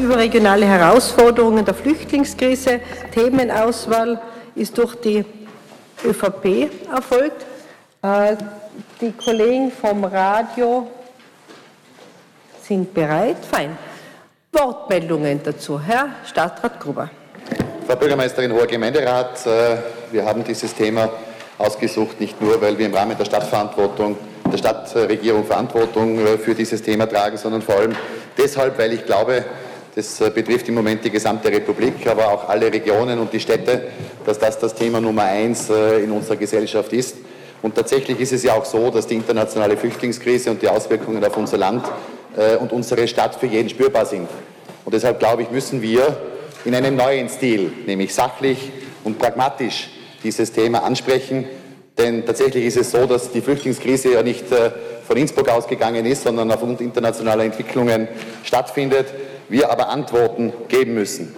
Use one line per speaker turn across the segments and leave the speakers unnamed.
überregionale Herausforderungen der Flüchtlingskrise. Themenauswahl ist durch die ÖVP erfolgt. Äh, die Kollegen vom Radio sind bereit. Fein. Wortmeldungen dazu. Herr Stadtrat Gruber.
Frau Bürgermeisterin, hoher Gemeinderat, äh, wir haben dieses Thema ausgesucht, nicht nur, weil wir im Rahmen der Stadtverantwortung, der Stadtregierung Verantwortung äh, für dieses Thema tragen, sondern vor allem deshalb, weil ich glaube, das äh, betrifft im Moment die gesamte Republik, aber auch alle Regionen und die Städte, dass das das Thema Nummer eins äh, in unserer Gesellschaft ist. Und tatsächlich ist es ja auch so, dass die internationale Flüchtlingskrise und die Auswirkungen auf unser Land und unsere Stadt für jeden spürbar sind. Und deshalb glaube ich, müssen wir in einem neuen Stil, nämlich sachlich und pragmatisch, dieses Thema ansprechen. Denn tatsächlich ist es so, dass die Flüchtlingskrise ja nicht äh, von Innsbruck ausgegangen ist, sondern aufgrund internationaler Entwicklungen stattfindet. Wir aber Antworten geben müssen.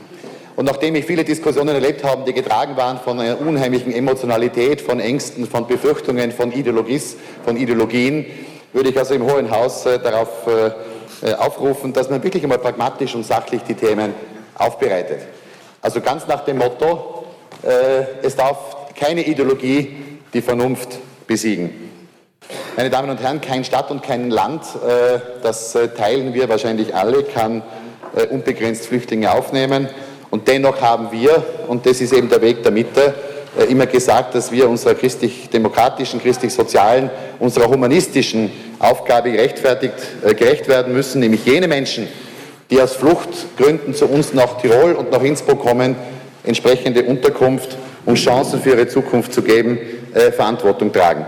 Und nachdem ich viele Diskussionen erlebt habe, die getragen waren von einer unheimlichen Emotionalität, von Ängsten, von Befürchtungen, von, Ideologies, von Ideologien, würde ich also im Hohen Haus äh, darauf äh, aufrufen, dass man wirklich einmal pragmatisch und sachlich die Themen aufbereitet. Also ganz nach dem Motto, es darf keine Ideologie die Vernunft besiegen. Meine Damen und Herren, kein Stadt und kein Land, äh, das äh, teilen wir wahrscheinlich alle, kann äh, unbegrenzt Flüchtlinge aufnehmen. Und dennoch haben wir, und das ist eben der Weg der Mitte, immer gesagt, dass wir unserer christlich-demokratischen, christlich-sozialen, unserer humanistischen Aufgabe gerechtfertigt, gerecht werden müssen, nämlich jene Menschen, die aus Fluchtgründen zu uns nach Tirol und nach Innsbruck kommen, entsprechende Unterkunft um Chancen für ihre Zukunft zu geben, äh, Verantwortung tragen.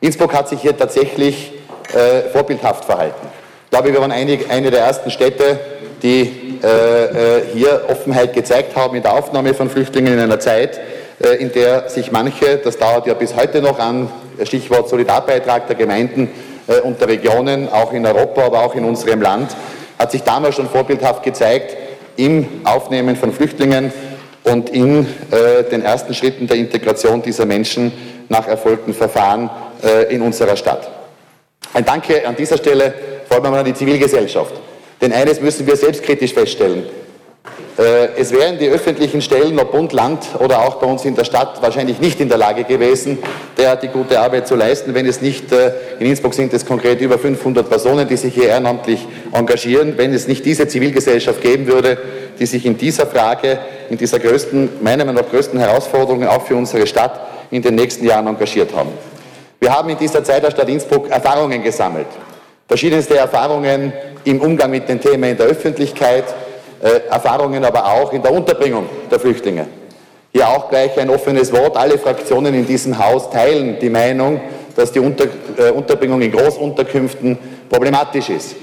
Innsbruck hat sich hier tatsächlich äh, vorbildhaft verhalten. Ich glaube, wir waren eine, eine der ersten Städte, die äh, äh, hier Offenheit gezeigt haben in der Aufnahme von Flüchtlingen in einer Zeit, äh, in der sich manche, das dauert ja bis heute noch an, Stichwort Solidarbeitrag der Gemeinden äh, und der Regionen, auch in Europa, aber auch in unserem Land, hat sich damals schon vorbildhaft gezeigt im Aufnehmen von Flüchtlingen und in äh, den ersten Schritten der Integration dieser Menschen nach erfolgten Verfahren äh, in unserer Stadt. Ein Danke an dieser Stelle vor allem an die Zivilgesellschaft. Denn eines müssen wir selbstkritisch feststellen. Äh, es wären die öffentlichen Stellen, ob Bund, Land oder auch bei uns in der Stadt, wahrscheinlich nicht in der Lage gewesen, derartig gute Arbeit zu leisten, wenn es nicht, äh, in Innsbruck sind es konkret über 500 Personen, die sich hier ehrenamtlich engagieren, wenn es nicht diese Zivilgesellschaft geben würde, die sich in dieser Frage, in dieser größten, meiner Meinung nach größten Herausforderung auch für unsere Stadt in den nächsten Jahren engagiert haben. Wir haben in dieser Zeit der Stadt Innsbruck Erfahrungen gesammelt. Verschiedenste Erfahrungen im Umgang mit den Themen in der Öffentlichkeit, äh, Erfahrungen aber auch in der Unterbringung der Flüchtlinge. Hier auch gleich ein offenes Wort. Alle Fraktionen in diesem Haus teilen die Meinung, dass die Unter, äh, Unterbringung in Großunterkünften problematisch ist.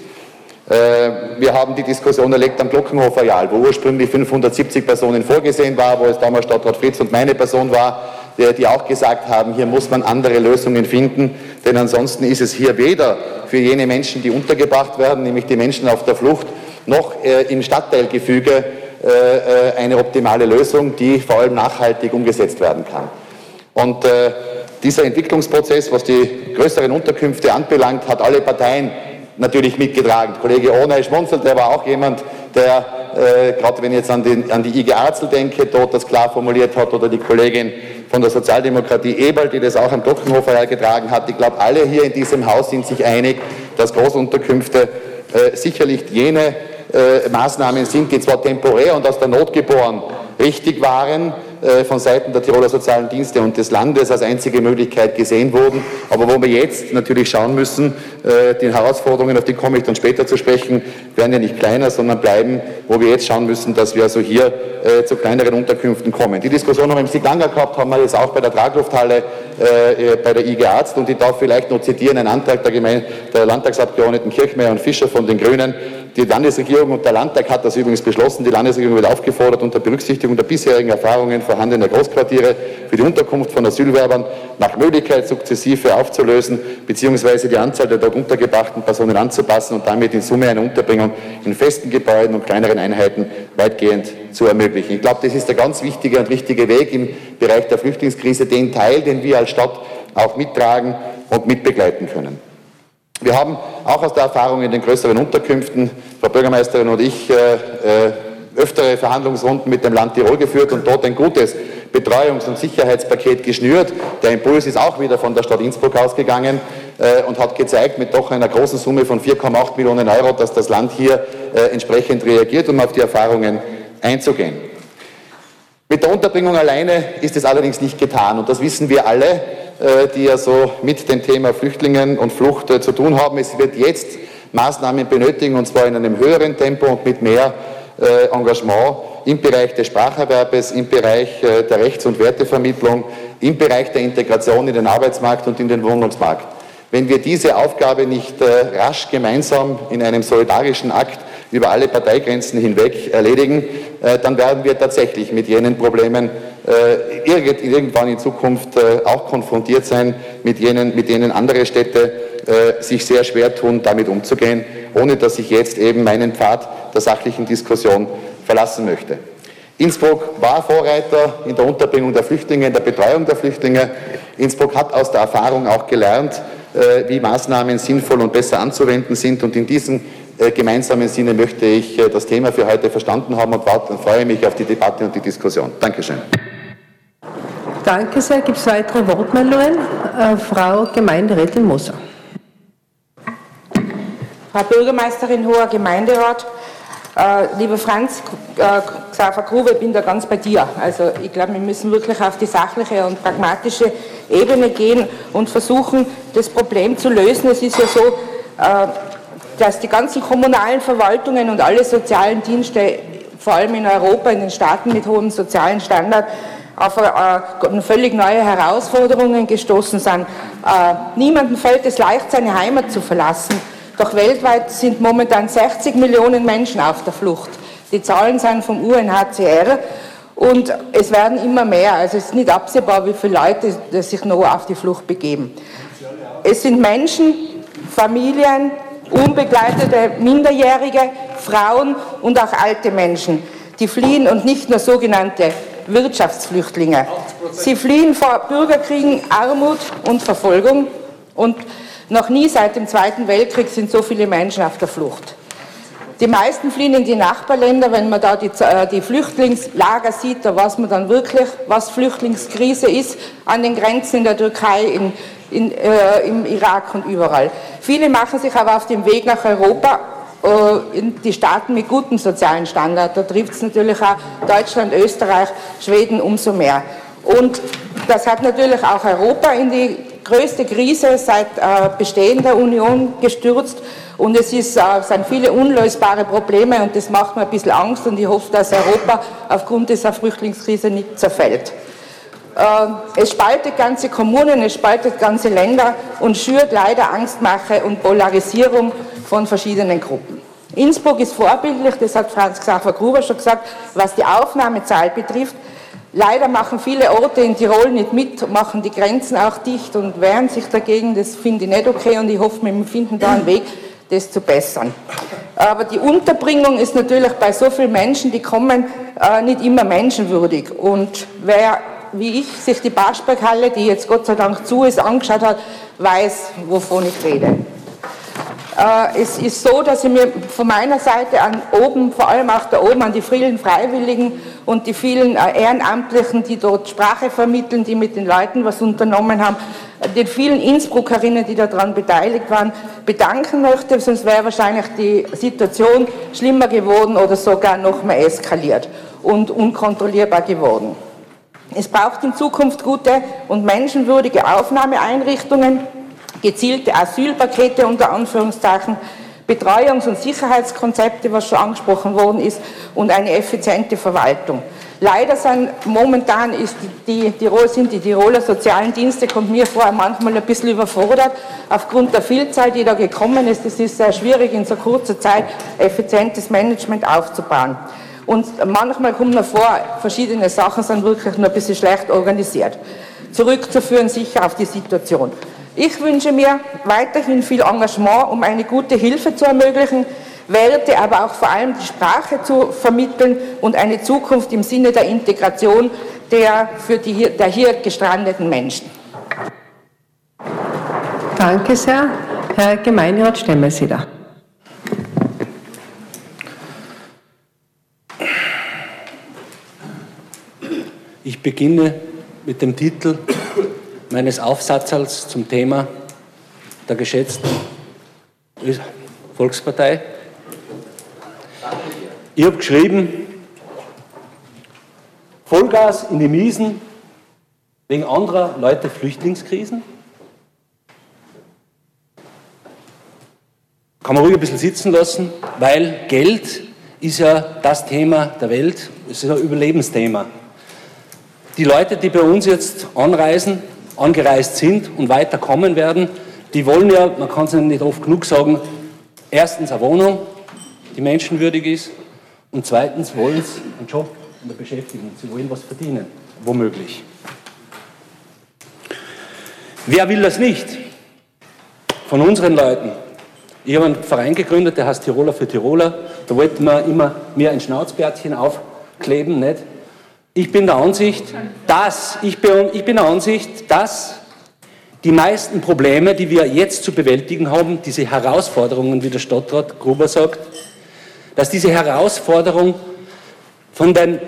Äh, wir haben die Diskussion erlebt am Glockenhof-Areal, wo ursprünglich 570 Personen vorgesehen war, wo es damals Stadtrat Fritz und meine Person war, die auch gesagt haben, hier muss man andere Lösungen finden, denn ansonsten ist es hier weder für jene Menschen, die untergebracht werden, nämlich die Menschen auf der Flucht, noch äh, im Stadtteilgefüge äh, eine optimale Lösung, die vor allem nachhaltig umgesetzt werden kann. Und dieser Entwicklungsprozess, was die größeren Unterkünfte anbelangt, hat alle Parteien natürlich mitgetragen. Kollege Ohnei schmunzelt, der war auch jemand, der, äh, gerade wenn ich jetzt an, den, an die IG Arzel denke, dort das klar formuliert hat, oder die Kollegin von der Sozialdemokratie Eberl, die das auch am Dockenhofer hergetragen hat. Ich glaube, alle hier in diesem Haus sind sich einig, dass Großunterkünfte äh, sicherlich jene äh, Maßnahmen sind, die zwar temporär und aus der Not geboren richtig waren, von Seiten der Tiroler Sozialen Dienste und des Landes als einzige Möglichkeit gesehen wurden, aber wo wir jetzt natürlich schauen müssen, äh, die Herausforderungen, auf die komme ich dann später zu sprechen, werden ja nicht kleiner, sondern bleiben, wo wir jetzt schauen müssen, dass wir also hier äh, zu kleineren Unterkünften kommen. Die Diskussion haben wir im Siglanger gehabt, haben wir jetzt auch bei der Traglufthalle bei der IG Arzt. Und ich darf vielleicht noch zitieren, ein Antrag der, Gemeinde, der Landtagsabgeordneten Kirchmeier und Fischer von den Grünen, die Landesregierung und der Landtag hat das übrigens beschlossen. Die Landesregierung wird aufgefordert, unter Berücksichtigung der bisherigen Erfahrungen vorhandener Großquartiere für die Unterkunft von Asylwerbern nach Möglichkeit sukzessive aufzulösen bzw. die Anzahl der dort untergebrachten Personen anzupassen und damit in Summe eine Unterbringung in festen Gebäuden und kleineren Einheiten weitgehend zu ermöglichen. Ich glaube, das ist der ganz wichtige und richtige Weg im Bereich der Flüchtlingskrise, den Teil, den wir als Stadt auch mittragen und mitbegleiten können. Wir haben auch aus der Erfahrung in den größeren Unterkünften, Frau Bürgermeisterin und ich, äh, äh, öftere Verhandlungsrunden mit dem Land Tirol geführt und dort ein gutes Betreuungs- und Sicherheitspaket geschnürt. Der Impuls ist auch wieder von der Stadt Innsbruck ausgegangen äh, und hat gezeigt, mit doch einer großen Summe von 4,8 Millionen Euro, dass das Land hier äh, entsprechend reagiert, um auf die Erfahrungen einzugehen. Mit der Unterbringung alleine ist es allerdings nicht getan und das wissen wir alle, die ja so mit dem Thema Flüchtlingen und Flucht äh, zu tun haben. Es wird jetzt Maßnahmen benötigen und zwar in einem höheren Tempo und mit mehr äh, Engagement im Bereich des Spracherwerbes, im Bereich der Rechts- und Wertevermittlung, im Bereich der Integration in den Arbeitsmarkt und in den Wohnungsmarkt. Wenn wir diese Aufgabe nicht rasch gemeinsam in einem solidarischen Akt über alle Parteigrenzen hinweg erledigen, dann werden wir tatsächlich mit jenen Problemen irgendwann in Zukunft auch konfrontiert sein, mit, jenen, mit denen andere Städte sich sehr schwer tun, damit umzugehen, ohne dass ich jetzt eben meinen Pfad der sachlichen Diskussion verlassen möchte. Innsbruck war Vorreiter in der Unterbringung der Flüchtlinge, in der Betreuung der Flüchtlinge. Innsbruck hat aus der Erfahrung auch gelernt, äh, wie Maßnahmen sinnvoll und besser anzuwenden sind. Und in diesem äh, gemeinsamen Sinne möchte ich äh, das Thema für heute verstanden haben und freue mich auf die Debatte und die Diskussion. Dankeschön.
Danke sehr. Gibt es weitere Wortmeldungen? Frau Gemeinderätin Moser.
Frau Bürgermeisterin, hoher Gemeinderat, äh, lieber Franz äh, Xaver Grube, ich bin da ganz bei dir. Also ich glaube, wir müssen wirklich auf die sachliche und pragmatische Ebene gehen und versuchen, das Problem zu lösen. Es ist ja so, äh, dass die ganzen kommunalen Verwaltungen und alle sozialen Dienste, vor allem in Europa, in den Staaten mit hohem sozialen Standard, auf eine, völlig neue Herausforderungen gestoßen sind. Äh, niemandem fällt es leicht, seine Heimat zu verlassen. Doch weltweit sind momentan 60 Millionen Menschen auf der Flucht. Die Zahlen sind vom UNHCR und es werden immer mehr. Also es ist nicht absehbar, wie viele Leute sich noch auf die Flucht begeben. Es sind Menschen, Familien, unbegleitete Minderjährige, Frauen und auch alte Menschen, die fliehen und nicht nur sogenannte Wirtschaftsflüchtlinge. Sie fliehen vor Bürgerkriegen, Armut und Verfolgung und noch nie seit dem Zweiten Weltkrieg sind so viele Menschen auf der Flucht. Die meisten fliehen in die Nachbarländer. Wenn man da die, äh, die, Flüchtlingslager sieht, da weiß man dann wirklich, was Flüchtlingskrise ist an den Grenzen in der Türkei, in, in, äh, im Irak und überall. Viele machen sich aber auf dem Weg nach Europa in die Staaten mit gutem sozialen Standard. Da trifft es natürlich auch Deutschland, Österreich, Schweden umso mehr. Und das hat natürlich auch Europa in die größte Krise seit äh, Bestehen der Union gestürzt und es ist, äh, sind viele unlösbare Probleme und das macht mir ein bisschen Angst und ich hoffe, dass Europa aufgrund dieser Flüchtlingskrise nicht zerfällt. Äh, es spaltet ganze Kommunen, es spaltet ganze Länder und schürt leider Angstmache und Polarisierung von verschiedenen Gruppen. Innsbruck ist vorbildlich, das hat Franz Xaver Gruber schon gesagt, was die Aufnahmezahl betrifft. Leider machen viele Orte in Tirol nicht mit, machen die Grenzen auch dicht und wehren sich dagegen. Das finde ich nicht okay und ich hoffe, wir finden da einen Weg, das zu bessern. Aber die Unterbringung ist natürlich bei so vielen Menschen, die kommen, äh, nicht immer menschenwürdig. Und wer, wie ich, sich die Barsberghalle, die jetzt Gott sei Dank zu ist, angeschaut hat, weiß, wovon ich rede. Äh, es ist so, dass ich mir von meiner Seite an oben, vor allem auch da oben an die vielen Freiwilligen und die vielen äh, Ehrenamtlichen, die dort Sprache vermitteln, die mit den Leuten was unternommen haben, den vielen Innsbruckerinnen, die daran beteiligt waren, bedanken möchte, sonst wäre wahrscheinlich die Situation schlimmer geworden oder sogar noch mehr eskaliert und unkontrollierbar geworden. Es braucht in Zukunft gute und menschenwürdige Aufnahmeeinrichtungen, gezielte Asylpakete unter Anführungszeichen, Betreuungs- und Sicherheitskonzepte, was schon angesprochen worden ist, und eine effiziente Verwaltung. Leider sind momentan ist die, die, sind die Tiroler sozialen Dienste, kommt mir vor, manchmal ein bisschen überfordert, aufgrund der Vielzahl, die da gekommen ist. Es ist sehr schwierig, in so kurzer Zeit effizientes Management aufzubauen. Und manchmal kommt mir vor, verschiedene Sachen sind wirklich nur ein bisschen schlecht organisiert. Zurückzuführen sicher auf die Situation. Ich wünsche mir weiterhin viel Engagement, um eine gute Hilfe zu ermöglichen, Werte, aber auch vor allem die Sprache zu vermitteln und eine Zukunft im Sinne der Integration der, für die, der hier gestrandeten Menschen.
Danke sehr. Herr Gemeinderat Stemmelseder.
Ich beginne mit dem Titel meines Aufsatzes zum Thema der geschätzten Volkspartei. Ich habe geschrieben, Vollgas in die Miesen wegen anderer Leute Flüchtlingskrisen. Kann man ruhig ein bisschen sitzen lassen, weil Geld ist ja das Thema der Welt, es ist ein Überlebensthema. Die Leute, die bei uns jetzt anreisen, angereist sind und weiterkommen werden, die wollen ja, man kann es nicht oft genug sagen, erstens eine Wohnung, die menschenwürdig ist, und zweitens wollen sie einen Job in der Beschäftigung, sie wollen was verdienen, womöglich. Wer will das nicht? Von unseren Leuten. Ich habe einen Verein gegründet, der heißt Tiroler für Tiroler. Da wollten wir immer mehr ein Schnauzbärtchen aufkleben, nicht? Ich bin der Ansicht, dass, ich bin, ich bin der Ansicht, dass die meisten Probleme, die wir jetzt zu bewältigen haben, diese Herausforderungen, wie der Stadtrat Gruber sagt, dass diese Herausforderung von den äh,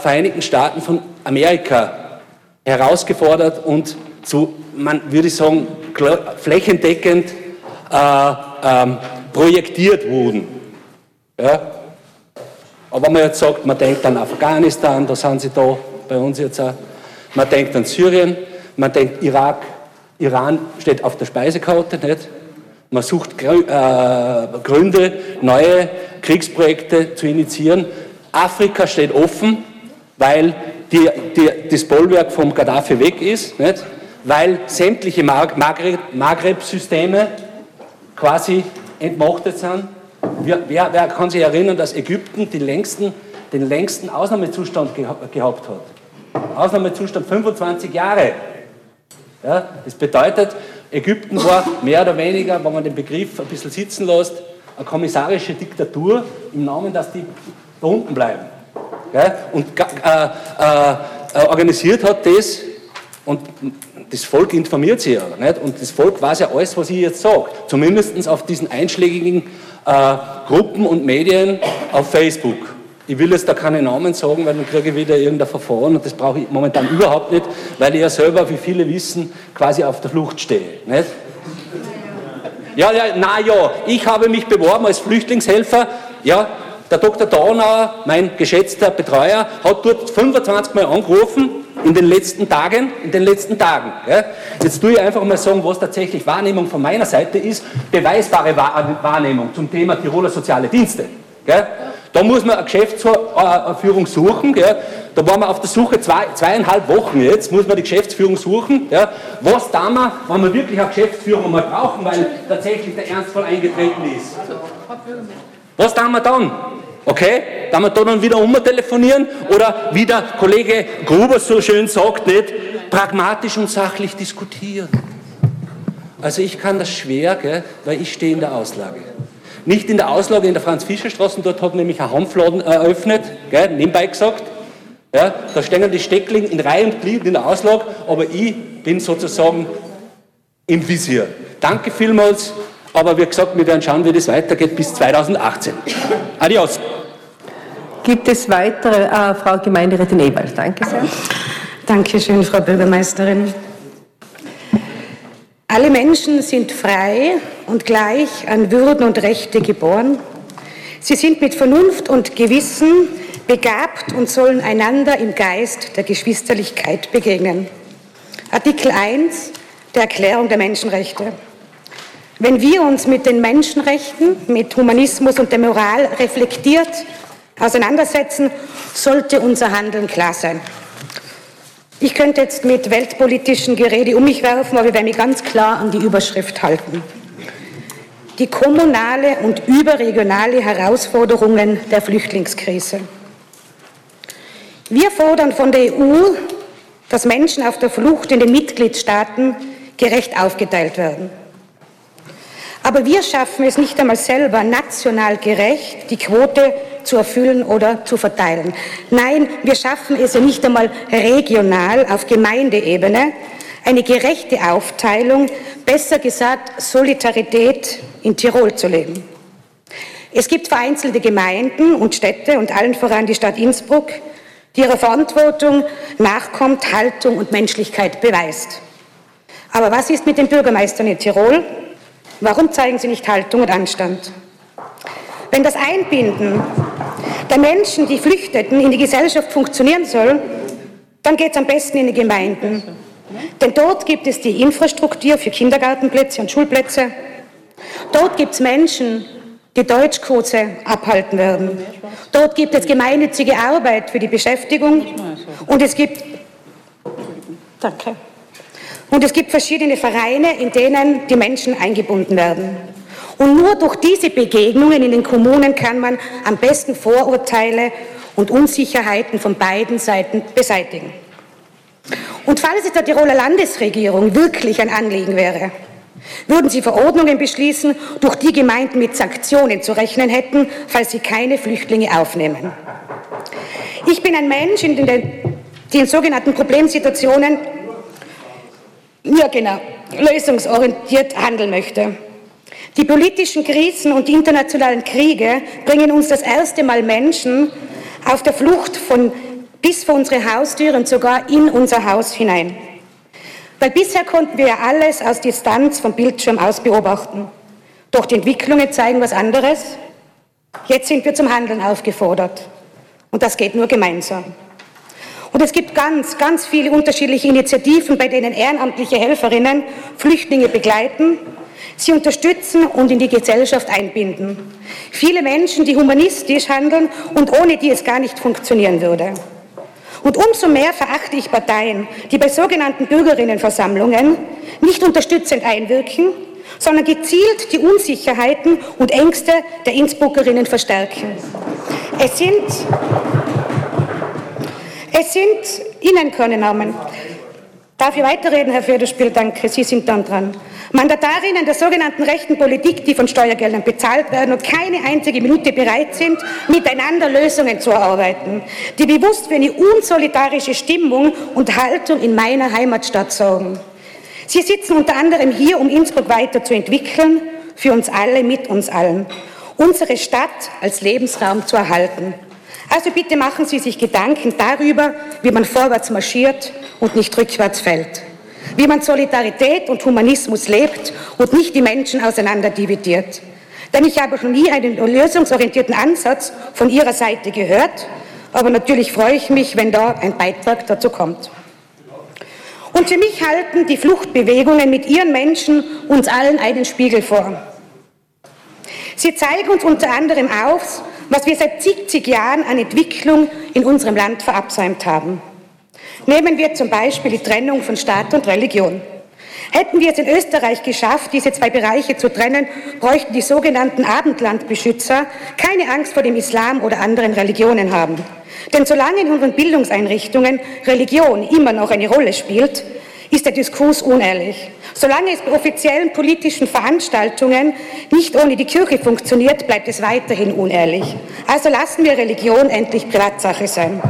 Vereinigten Staaten von Amerika herausgefordert und zu, man würde sagen, flächendeckend äh, ähm, projektiert wurden. Ja? Aber wenn man jetzt sagt, man denkt an Afghanistan, da sind sie da bei uns jetzt auch. Man denkt an Syrien, man denkt Irak, Iran steht auf der Speisekarte, nicht? Man sucht äh, Gründe, neue Kriegsprojekte zu initiieren. Afrika steht offen, weil die, die, das Bollwerk vom Gaddafi weg ist, nicht? weil sämtliche Maghreb-Systeme quasi entmachtet sind. Wer, wer, wer, kann sich erinnern, dass Ägypten längsten, den längsten Ausnahmezustand geha gehabt hat? Ausnahmezustand 25 Jahre. Ja, das bedeutet, Ägypten war mehr oder weniger, wenn man den Begriff ein bisschen sitzen lässt, eine kommissarische Diktatur im Namen, dass die da unten bleiben. Ja, und äh, äh, organisiert hat das und das Volk informiert sich ja. Nicht? Und das Volk weiß ja alles, was ich jetzt sage. Zumindest auf diesen einschlägigen äh, Gruppen und Medien auf Facebook. Ich will jetzt da keine Namen sagen, weil dann kriege ich wieder irgendein Verfahren und das brauche ich momentan überhaupt nicht, weil ich ja selber, wie viele wissen, quasi auf der Flucht stehe. Nicht? Ja, ja, na ja, ich habe mich beworben als Flüchtlingshelfer. Ja, der Dr. Donauer, mein geschätzter Betreuer, hat dort 25 Mal angerufen in den letzten Tagen, in den letzten Tagen. Ja. Jetzt tue ich einfach mal sagen, was tatsächlich Wahrnehmung von meiner Seite ist, beweisbare Wahrnehmung zum Thema Tiroler soziale Dienste. Ja. Da muss man eine Geschäftsführung suchen. Ja. Da waren wir auf der Suche zwei, zweieinhalb Wochen jetzt, muss man die Geschäftsführung suchen. Ja. Was da wir, wenn wir wirklich eine Geschäftsführung mal brauchen, weil tatsächlich der Ernstfall eingetreten ist? Was da wir dann? Okay? Dann wir da dann wieder umtelefonieren oder wie der Kollege Gruber so schön sagt, nicht pragmatisch und sachlich diskutieren. Also ich kann das schwer, gell, weil ich stehe in der Auslage. Nicht in der Auslage in der Franz-Fischer-Straße, dort hat nämlich ein Hanfladen eröffnet, gell, nebenbei gesagt. Ja, da stehen die Steckling in Reihe und Glied in der Auslage, aber ich bin sozusagen im Visier. Danke vielmals, aber wie gesagt, wir werden schauen, wie das weitergeht bis 2018. Adios.
Gibt es weitere? Äh, Frau Gemeinderätin Ewald, danke sehr.
Danke schön, Frau Bürgermeisterin. Alle Menschen sind frei und gleich an Würden und Rechte geboren. Sie sind mit Vernunft und Gewissen begabt und sollen einander im Geist der Geschwisterlichkeit begegnen. Artikel 1 der Erklärung der Menschenrechte. Wenn wir uns mit den Menschenrechten, mit Humanismus und der Moral reflektiert auseinandersetzen, sollte unser Handeln klar sein. Ich könnte jetzt mit weltpolitischen Gerede um mich werfen, aber ich werde mich ganz klar an die Überschrift halten. Die kommunale und überregionale Herausforderungen der Flüchtlingskrise. Wir fordern von der EU, dass Menschen auf der Flucht in den Mitgliedstaaten gerecht aufgeteilt werden. Aber wir schaffen es nicht einmal selber, national gerecht die Quote zu erfüllen oder zu verteilen. Nein, wir schaffen es ja nicht einmal regional auf Gemeindeebene, eine gerechte Aufteilung, besser gesagt Solidarität in Tirol zu leben. Es gibt vereinzelte Gemeinden und Städte und allen voran die Stadt Innsbruck, die ihrer Verantwortung nachkommt, Haltung und Menschlichkeit beweist. Aber was ist mit den Bürgermeistern in Tirol? Warum zeigen sie nicht Haltung und Anstand? Wenn das Einbinden der Menschen, die flüchteten, in die Gesellschaft funktionieren soll, dann geht es am besten in die Gemeinden. Denn dort gibt es die Infrastruktur für Kindergartenplätze und Schulplätze. Dort gibt es Menschen, die Deutschkurse abhalten werden. Dort gibt es gemeinnützige Arbeit für die Beschäftigung und es gibt, danke, und es gibt verschiedene Vereine, in denen die Menschen eingebunden werden. Und nur durch diese Begegnungen in den Kommunen kann man am besten Vorurteile und Unsicherheiten von beiden Seiten beseitigen. Und falls es der Tiroler Landesregierung wirklich ein Anliegen wäre, würden sie Verordnungen beschließen, durch die Gemeinden mit Sanktionen zu rechnen hätten, falls sie keine Flüchtlinge aufnehmen. Ich bin ein Mensch, in den, die in sogenannten Problemsituationen ja genau, lösungsorientiert handeln möchte. Die politischen Krisen und die internationalen Kriege bringen uns das erste Mal Menschen auf der Flucht von bis vor unsere Haustür und sogar in unser Haus hinein. Weil bisher konnten wir ja alles aus Distanz vom Bildschirm aus beobachten. Doch die Entwicklungen zeigen was anderes. Jetzt sind wir zum Handeln aufgefordert. Und das geht nur gemeinsam. Und es gibt ganz, ganz viele unterschiedliche Initiativen, bei denen ehrenamtliche Helferinnen Flüchtlinge begleiten sie unterstützen und in die Gesellschaft einbinden. Viele Menschen, die humanistisch handeln und ohne die es gar nicht funktionieren würde. Und umso mehr verachte ich Parteien, die bei sogenannten Bürgerinnenversammlungen nicht unterstützend einwirken, sondern gezielt die Unsicherheiten und Ängste der Innsbruckerinnen verstärken. Es sind, es sind Ihnen können Namen. Darf ich weiterreden, Herr Federspiel? Danke, Sie sind dann dran. Mandatarinnen der sogenannten rechten Politik, die von Steuergeldern bezahlt werden und keine einzige Minute bereit sind, miteinander Lösungen zu erarbeiten, die bewusst für eine unsolidarische Stimmung und Haltung in meiner Heimatstadt sorgen. Sie sitzen unter anderem hier, um Innsbruck weiterzuentwickeln, für uns alle, mit uns allen, unsere Stadt als Lebensraum zu erhalten. Also bitte machen Sie sich Gedanken darüber, wie man vorwärts marschiert und nicht rückwärts fällt wie man Solidarität und Humanismus lebt und nicht die Menschen auseinanderdividiert. Denn ich habe schon nie einen lösungsorientierten Ansatz von Ihrer Seite gehört, aber natürlich freue ich mich, wenn da ein Beitrag dazu kommt. Und für mich halten die Fluchtbewegungen mit ihren Menschen uns allen einen Spiegel vor. Sie zeigen uns unter anderem auf, was wir seit zig Jahren an Entwicklung in unserem Land verabsäumt haben. Nehmen wir zum Beispiel die Trennung von Staat und Religion. Hätten wir es in Österreich geschafft, diese zwei Bereiche zu trennen, bräuchten die sogenannten Abendlandbeschützer keine Angst vor dem Islam oder anderen Religionen haben. Denn solange in unseren Bildungseinrichtungen Religion immer noch eine Rolle spielt, ist der Diskurs unehrlich. Solange es bei offiziellen politischen Veranstaltungen nicht ohne die Kirche funktioniert, bleibt es weiterhin unehrlich. Also lassen wir Religion endlich Privatsache sein.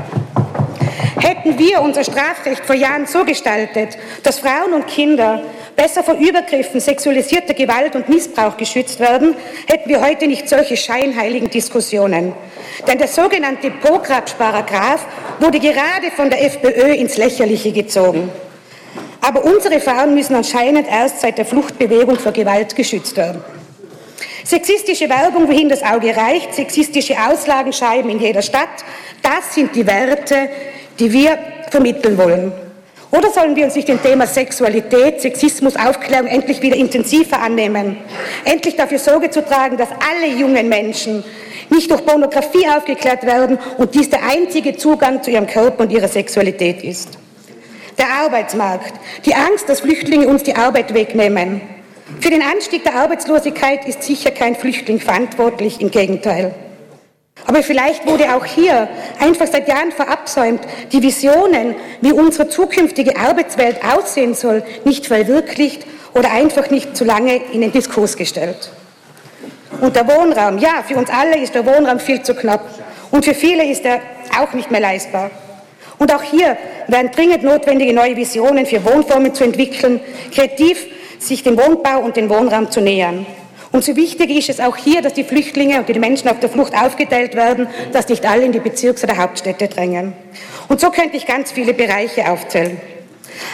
Hätten wir unser Strafrecht vor Jahren so gestaltet, dass Frauen und Kinder besser vor Übergriffen, sexualisierter Gewalt und Missbrauch geschützt werden, hätten wir heute nicht solche scheinheiligen Diskussionen. Denn der sogenannte Pograbsch-Paragraph wurde gerade von der FPÖ ins Lächerliche gezogen. Aber unsere Frauen müssen anscheinend erst seit der Fluchtbewegung vor Gewalt geschützt werden. Sexistische Werbung, wohin das Auge reicht, sexistische Auslagenscheiben in jeder Stadt, das sind die Werte, die wir vermitteln wollen? Oder sollen wir uns nicht dem Thema Sexualität, Sexismus, Aufklärung endlich wieder intensiver annehmen? Endlich dafür Sorge zu tragen, dass alle jungen Menschen nicht durch Pornografie aufgeklärt werden und dies der einzige Zugang zu ihrem Körper und ihrer Sexualität ist. Der Arbeitsmarkt, die Angst, dass Flüchtlinge uns die Arbeit wegnehmen. Für den Anstieg der Arbeitslosigkeit ist sicher kein Flüchtling verantwortlich, im Gegenteil. Aber vielleicht wurde auch hier einfach seit Jahren verabsäumt, die Visionen, wie unsere zukünftige Arbeitswelt aussehen soll, nicht verwirklicht oder einfach nicht zu lange in den Diskurs gestellt. Und der Wohnraum, ja, für uns alle ist der Wohnraum viel zu knapp. Und für viele ist er auch nicht mehr leistbar. Und auch hier werden dringend notwendige neue Visionen für Wohnformen zu entwickeln, kreativ sich dem Wohnbau und dem Wohnraum zu nähern. Umso wichtiger ist es auch hier, dass die Flüchtlinge und die Menschen auf der Flucht aufgeteilt werden, dass nicht alle in die Bezirks- oder Hauptstädte drängen. Und so könnte ich ganz viele Bereiche aufzählen.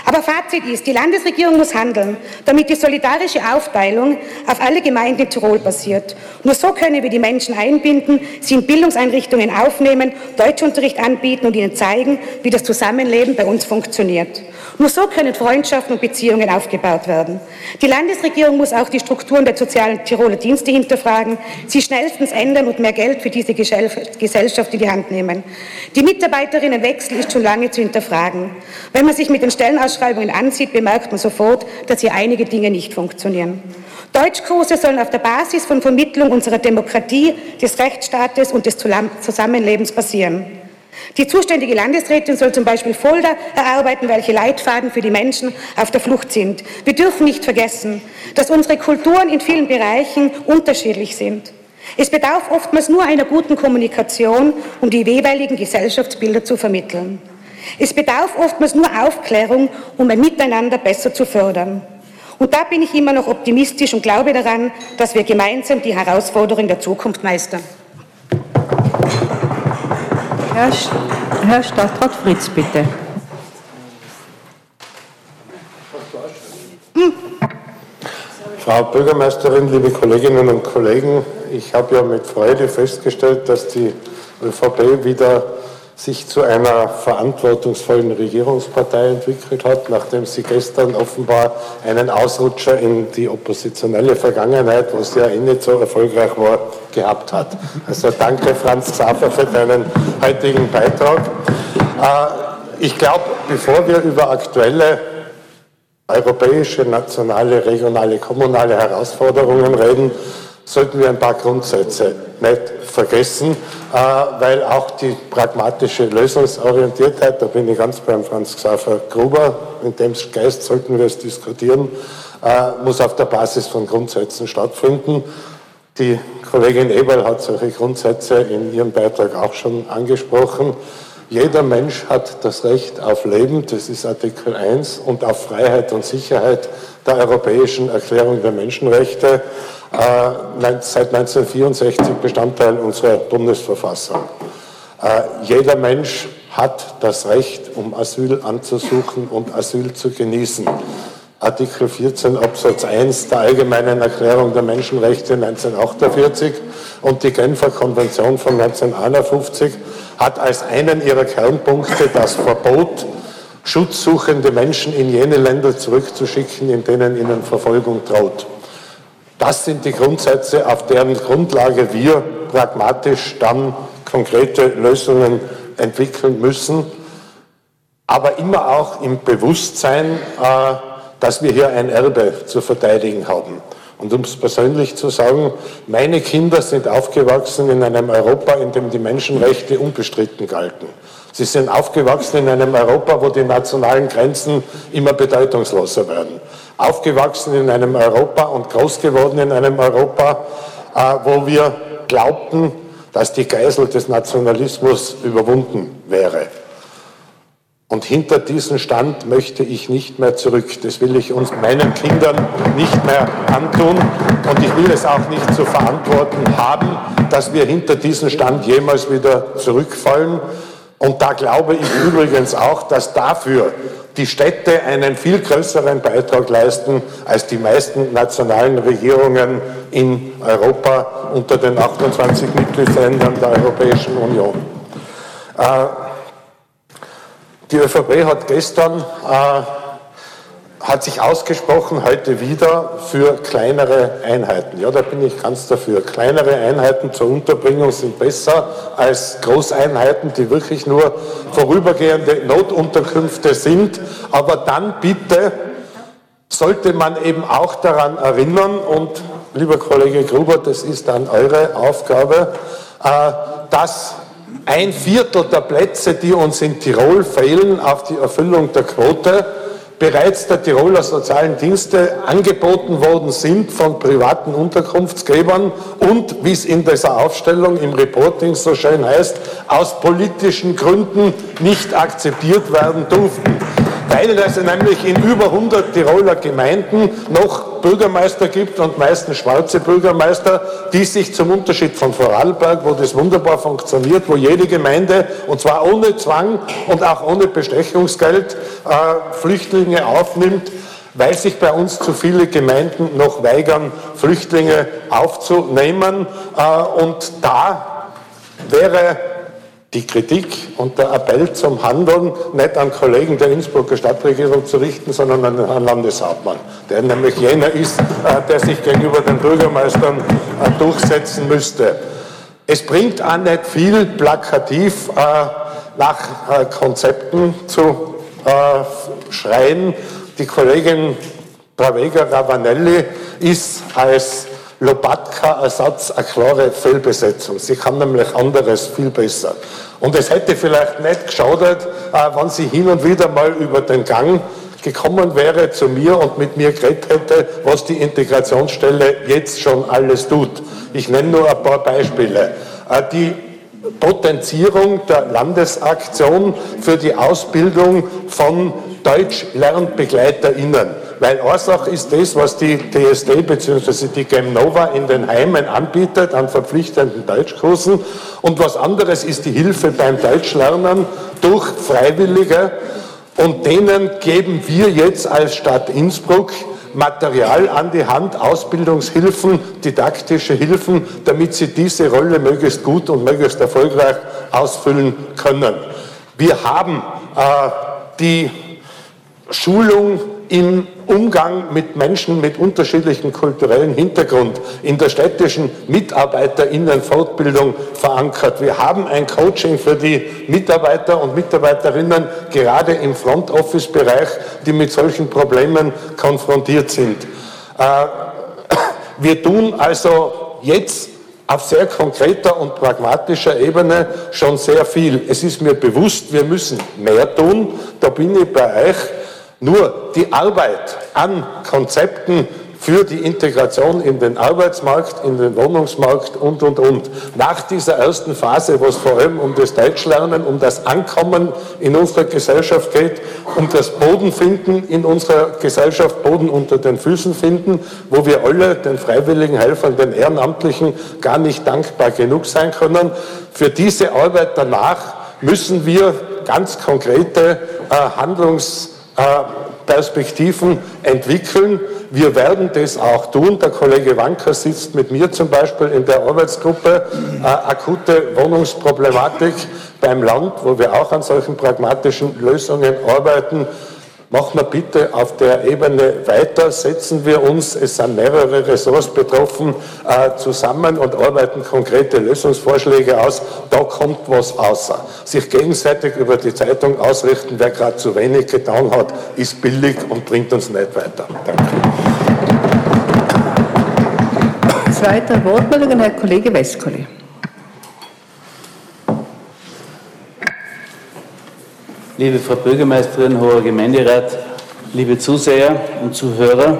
Aber Fazit ist, die Landesregierung muss handeln, damit die solidarische Aufteilung auf alle Gemeinden in Tirol passiert. Nur so können wir die Menschen einbinden, sie in Bildungseinrichtungen aufnehmen, Deutschunterricht anbieten und ihnen zeigen, wie das Zusammenleben bei uns funktioniert. Nur so können Freundschaften und Beziehungen aufgebaut werden. Die Landesregierung muss auch die Strukturen der sozialen Tiroler Dienste hinterfragen, sie schnellstens ändern und mehr Geld für diese Gesellschaft in die Hand nehmen. Die Mitarbeiterinnenwechsel ist schon lange zu hinterfragen. Wenn man sich mit den Stellenausschreibungen ansieht, bemerkt man sofort, dass hier einige Dinge nicht funktionieren. Deutschkurse sollen auf der Basis von Vermittlung unserer Demokratie, des Rechtsstaates und des Zusammenlebens basieren. Die zuständige Landesrätin soll zum Beispiel Folder erarbeiten, welche Leitfaden für die Menschen auf der Flucht sind. Wir dürfen nicht vergessen, dass unsere Kulturen in vielen Bereichen unterschiedlich sind. Es bedarf oftmals nur einer guten Kommunikation, um die jeweiligen Gesellschaftsbilder zu vermitteln. Es bedarf oftmals nur Aufklärung, um ein Miteinander besser zu fördern. Und da bin ich immer noch optimistisch und glaube daran, dass wir gemeinsam die Herausforderungen der Zukunft meistern.
Herr, Herr Stadtrat Fritz, bitte.
Frau Bürgermeisterin, liebe Kolleginnen und Kollegen, ich habe ja mit Freude festgestellt, dass die ÖVP wieder sich zu einer verantwortungsvollen Regierungspartei entwickelt hat, nachdem sie gestern offenbar einen Ausrutscher in die oppositionelle Vergangenheit, sie ja eh nicht so erfolgreich war, gehabt hat. Also danke Franz Xaver für deinen heutigen Beitrag. Äh, ich glaube, bevor wir über aktuelle europäische, nationale, regionale, kommunale Herausforderungen reden, sollten wir ein paar Grundsätze nicht vergessen, äh, weil auch die pragmatische Lösungsorientiertheit, da bin ich ganz beim Franz Xaver Gruber, in dem Geist sollten wir es diskutieren, äh, muss auf der Basis von Grundsätzen stattfinden. Die Kollegin Eberl hat solche Grundsätze in ihrem Beitrag auch schon angesprochen. Jeder Mensch hat das Recht auf Leben, das ist Artikel 1, und auf Freiheit und Sicherheit der Europäischen Erklärung der Menschenrechte. Äh, seit 1964 Bestandteil unserer Bundesverfassung. Äh, jeder Mensch hat das Recht, um Asyl anzusuchen und Asyl zu genießen. Artikel 14 Absatz 1 der Allgemeinen Erklärung der Menschenrechte 1948 und die Genfer Konvention von 1951 hat als einen ihrer Kernpunkte das Verbot, schutzsuchende Menschen in jene Länder zurückzuschicken, in denen ihnen Verfolgung droht. Das sind die Grundsätze, auf deren Grundlage wir pragmatisch dann konkrete Lösungen entwickeln müssen, aber immer auch im Bewusstsein, äh, dass wir hier ein Erbe zu verteidigen haben. Und um es persönlich zu sagen, meine Kinder sind aufgewachsen in einem Europa, in dem die Menschenrechte unbestritten galten. Sie sind aufgewachsen in einem Europa, wo die nationalen Grenzen immer bedeutungsloser werden aufgewachsen in einem Europa und groß geworden in einem Europa, äh, wo wir glaubten, dass die Geisel des Nationalismus überwunden wäre. Und hinter diesen Stand möchte ich nicht mehr zurück. Das will ich uns, meinen Kindern, nicht mehr antun. Und ich will es auch nicht zu verantworten haben, dass wir hinter diesen Stand jemals wieder zurückfallen. Und da glaube ich übrigens auch, dass dafür die Städte einen viel größeren Beitrag leisten als die meisten nationalen Regierungen in Europa unter den 28 Mitgliedsländern der Europäischen Union. Äh, die ÖVP hat gestern äh, hat sich ausgesprochen heute wieder für kleinere Einheiten. Ja, da bin ich ganz dafür. Kleinere Einheiten zur Unterbringung sind besser als Großeinheiten, die wirklich nur vorübergehende Notunterkünfte sind. Aber dann bitte sollte man eben auch daran erinnern, und lieber Kollege Gruber, das ist dann eure Aufgabe, äh, dass ein Viertel der Plätze, die uns in Tirol fehlen auf die Erfüllung der Quote, bereits der Tiroler sozialen Dienste angeboten worden sind von privaten Unterkunftsgebern und, wie es in dieser Aufstellung im Reporting so schön heißt, aus politischen Gründen nicht akzeptiert werden durften weil es nämlich in über 100 Tiroler Gemeinden noch Bürgermeister gibt und meistens schwarze Bürgermeister, die sich zum Unterschied von Vorarlberg, wo das wunderbar funktioniert, wo jede Gemeinde, und zwar ohne Zwang und auch ohne Bestechungsgeld, äh, Flüchtlinge aufnimmt, weil sich bei uns zu viele Gemeinden noch weigern, Flüchtlinge aufzunehmen. Äh, und da wäre die Kritik und der Appell zum Handeln nicht an Kollegen der Innsbrucker Stadtregierung zu richten, sondern an Herrn Landeshauptmann, der nämlich jener ist, äh, der sich gegenüber den Bürgermeistern äh, durchsetzen müsste. Es bringt auch nicht viel plakativ äh, nach Konzepten zu schreien. Die Kollegin Travega Ravanelli ist als Lobatka-Ersatz eine klare Fehlbesetzung. Sie kann nämlich anderes viel besser. Und es hätte vielleicht nicht geschadet, äh, wenn sie hin und wieder mal über den Gang gekommen wäre zu mir und mit mir geredet hätte, was die Integrationsstelle jetzt schon alles tut. Ich nenne nur ein paar Beispiele. Äh, die Potenzierung der Landesaktion für die Ausbildung von Deutsch-LernbegleiterInnen. Weil Ursache ist das, was die TSD bzw. die Gemnova in den Heimen anbietet an verpflichtenden Deutschkursen. Und was anderes ist die Hilfe beim Deutschlernen durch Freiwillige. Und denen geben wir jetzt als Stadt Innsbruck Material an die Hand, Ausbildungshilfen, didaktische Hilfen, damit sie diese Rolle möglichst gut und möglichst erfolgreich ausfüllen können. Wir haben äh, die Schulung im Umgang mit Menschen mit unterschiedlichem kulturellen Hintergrund in der städtischen Mitarbeiterinnenfortbildung verankert. Wir haben ein Coaching für die Mitarbeiter und Mitarbeiterinnen gerade im Front Office Bereich, die mit solchen Problemen konfrontiert sind. Äh, wir tun also jetzt auf sehr konkreter und pragmatischer Ebene schon sehr viel. Es ist mir bewusst, wir müssen mehr tun. Da bin ich bei euch. Nur die Arbeit an Konzepten für die Integration in den Arbeitsmarkt, in den Wohnungsmarkt und, und, und. Nach dieser ersten Phase, wo es vor allem um das Deutschlernen, um das Ankommen in unserer Gesellschaft geht, um das Bodenfinden in unserer Gesellschaft, Boden unter den Füßen finden, wo wir alle den freiwilligen Helfern, den Ehrenamtlichen gar nicht dankbar genug sein können. Für diese Arbeit danach müssen wir ganz konkrete äh, Handlungs Perspektiven entwickeln. Wir werden das auch tun. Der Kollege Wanker sitzt mit mir zum Beispiel in der Arbeitsgruppe äh, akute Wohnungsproblematik beim Land, wo wir auch an solchen pragmatischen Lösungen arbeiten. Machen wir bitte auf der Ebene weiter, setzen wir uns, es sind mehrere Ressorts betroffen, äh, zusammen und arbeiten konkrete Lösungsvorschläge aus. Da kommt was außer. Sich gegenseitig über die Zeitung ausrichten, wer gerade zu wenig getan hat, ist billig und bringt uns nicht weiter. Danke.
Zweite Wortmeldung, Herr Kollege Westkolle.
Liebe Frau Bürgermeisterin, hoher Gemeinderat, liebe Zuseher und Zuhörer,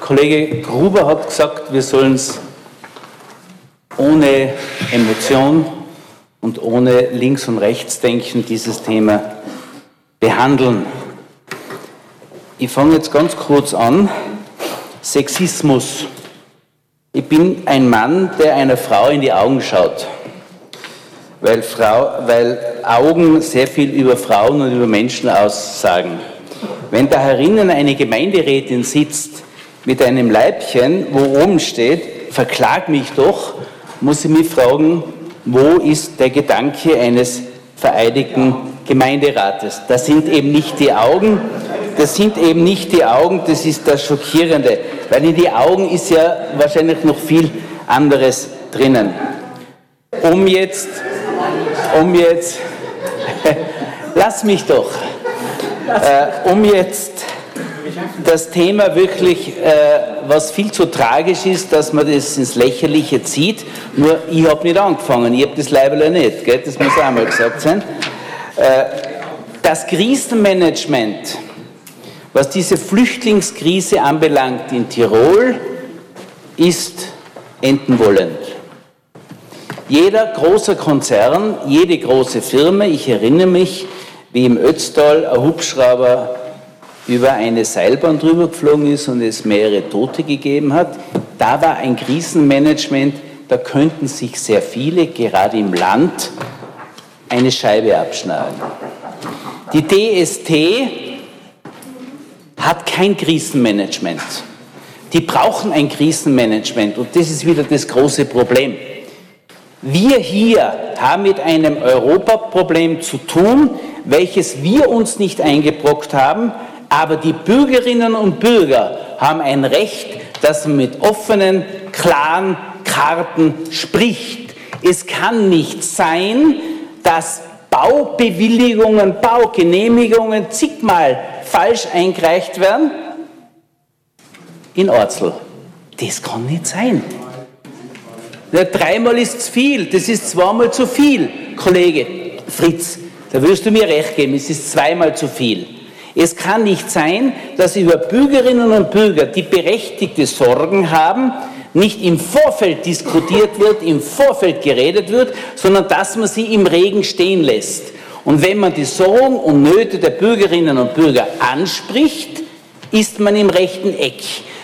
Kollege Gruber hat gesagt, wir sollen es ohne Emotion und ohne Links- und Rechtsdenken dieses Thema behandeln. Ich fange jetzt ganz kurz an. Sexismus. Ich bin ein Mann, der einer Frau in die Augen schaut weil, Frau, weil Augen sehr viel über Frauen und über Menschen aussagen. Wenn da herinnen eine Gemeinderätin sitzt mit einem Leibchen, wo oben steht, verklag mich doch, muss ich mich fragen, wo ist der Gedanke eines vereidigten Gemeinderates? Das sind eben nicht die Augen, das sind eben nicht die Augen, das ist das Schockierende, weil in die Augen ist ja wahrscheinlich noch viel anderes drinnen. Um jetzt um jetzt, lass mich doch, äh, um jetzt das Thema wirklich, äh, was viel zu tragisch ist, dass man das ins Lächerliche zieht. Nur ich habe nicht angefangen, ich habe das Leiberle nicht, gell? das muss auch mal gesagt sein. Äh, das Krisenmanagement was diese Flüchtlingskrise anbelangt in Tirol, ist enden wollend. Jeder große Konzern, jede große Firma, ich erinnere mich, wie im Ötztal ein Hubschrauber über eine Seilbahn drüber geflogen ist und es mehrere Tote gegeben hat, da war ein Krisenmanagement, da könnten sich sehr viele, gerade im Land, eine Scheibe abschneiden. Die DST hat kein Krisenmanagement. Die brauchen ein Krisenmanagement und das ist wieder das große Problem. Wir hier haben mit einem Europaproblem zu tun, welches wir uns nicht eingebrockt haben, aber die Bürgerinnen und Bürger haben ein Recht, dass man mit offenen, klaren Karten spricht. Es kann nicht sein, dass Baubewilligungen, Baugenehmigungen zigmal falsch eingereicht werden in Orzel. Das kann nicht sein. Ja, dreimal ist viel, das ist zweimal zu viel. Kollege Fritz, da wirst du mir recht geben, es ist zweimal zu viel. Es kann nicht sein, dass über Bürgerinnen und Bürger, die berechtigte Sorgen haben, nicht im Vorfeld diskutiert wird, im Vorfeld geredet wird, sondern dass man sie im Regen stehen lässt. Und wenn man die Sorgen und Nöte der Bürgerinnen und Bürger anspricht, ist man im rechten Eck.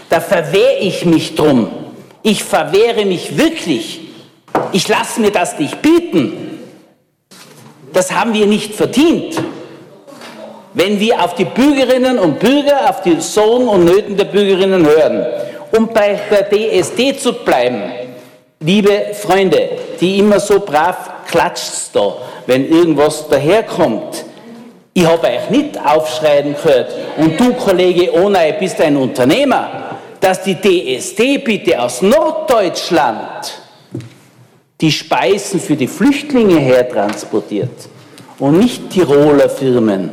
Da verwehre ich mich drum ich verwehre mich wirklich. Ich lasse mir das nicht bieten. Das haben wir nicht verdient. Wenn wir auf die Bürgerinnen und Bürger, auf die Sorgen und Nöten der Bürgerinnen hören. Um bei der DSD zu bleiben, liebe Freunde, die immer so brav klatscht da, wenn irgendwas daherkommt. Ich habe euch nicht aufschreien gehört. Und du, Kollege Onay, bist ein Unternehmer dass die DSD bitte aus Norddeutschland die Speisen für die Flüchtlinge hertransportiert und nicht Tiroler Firmen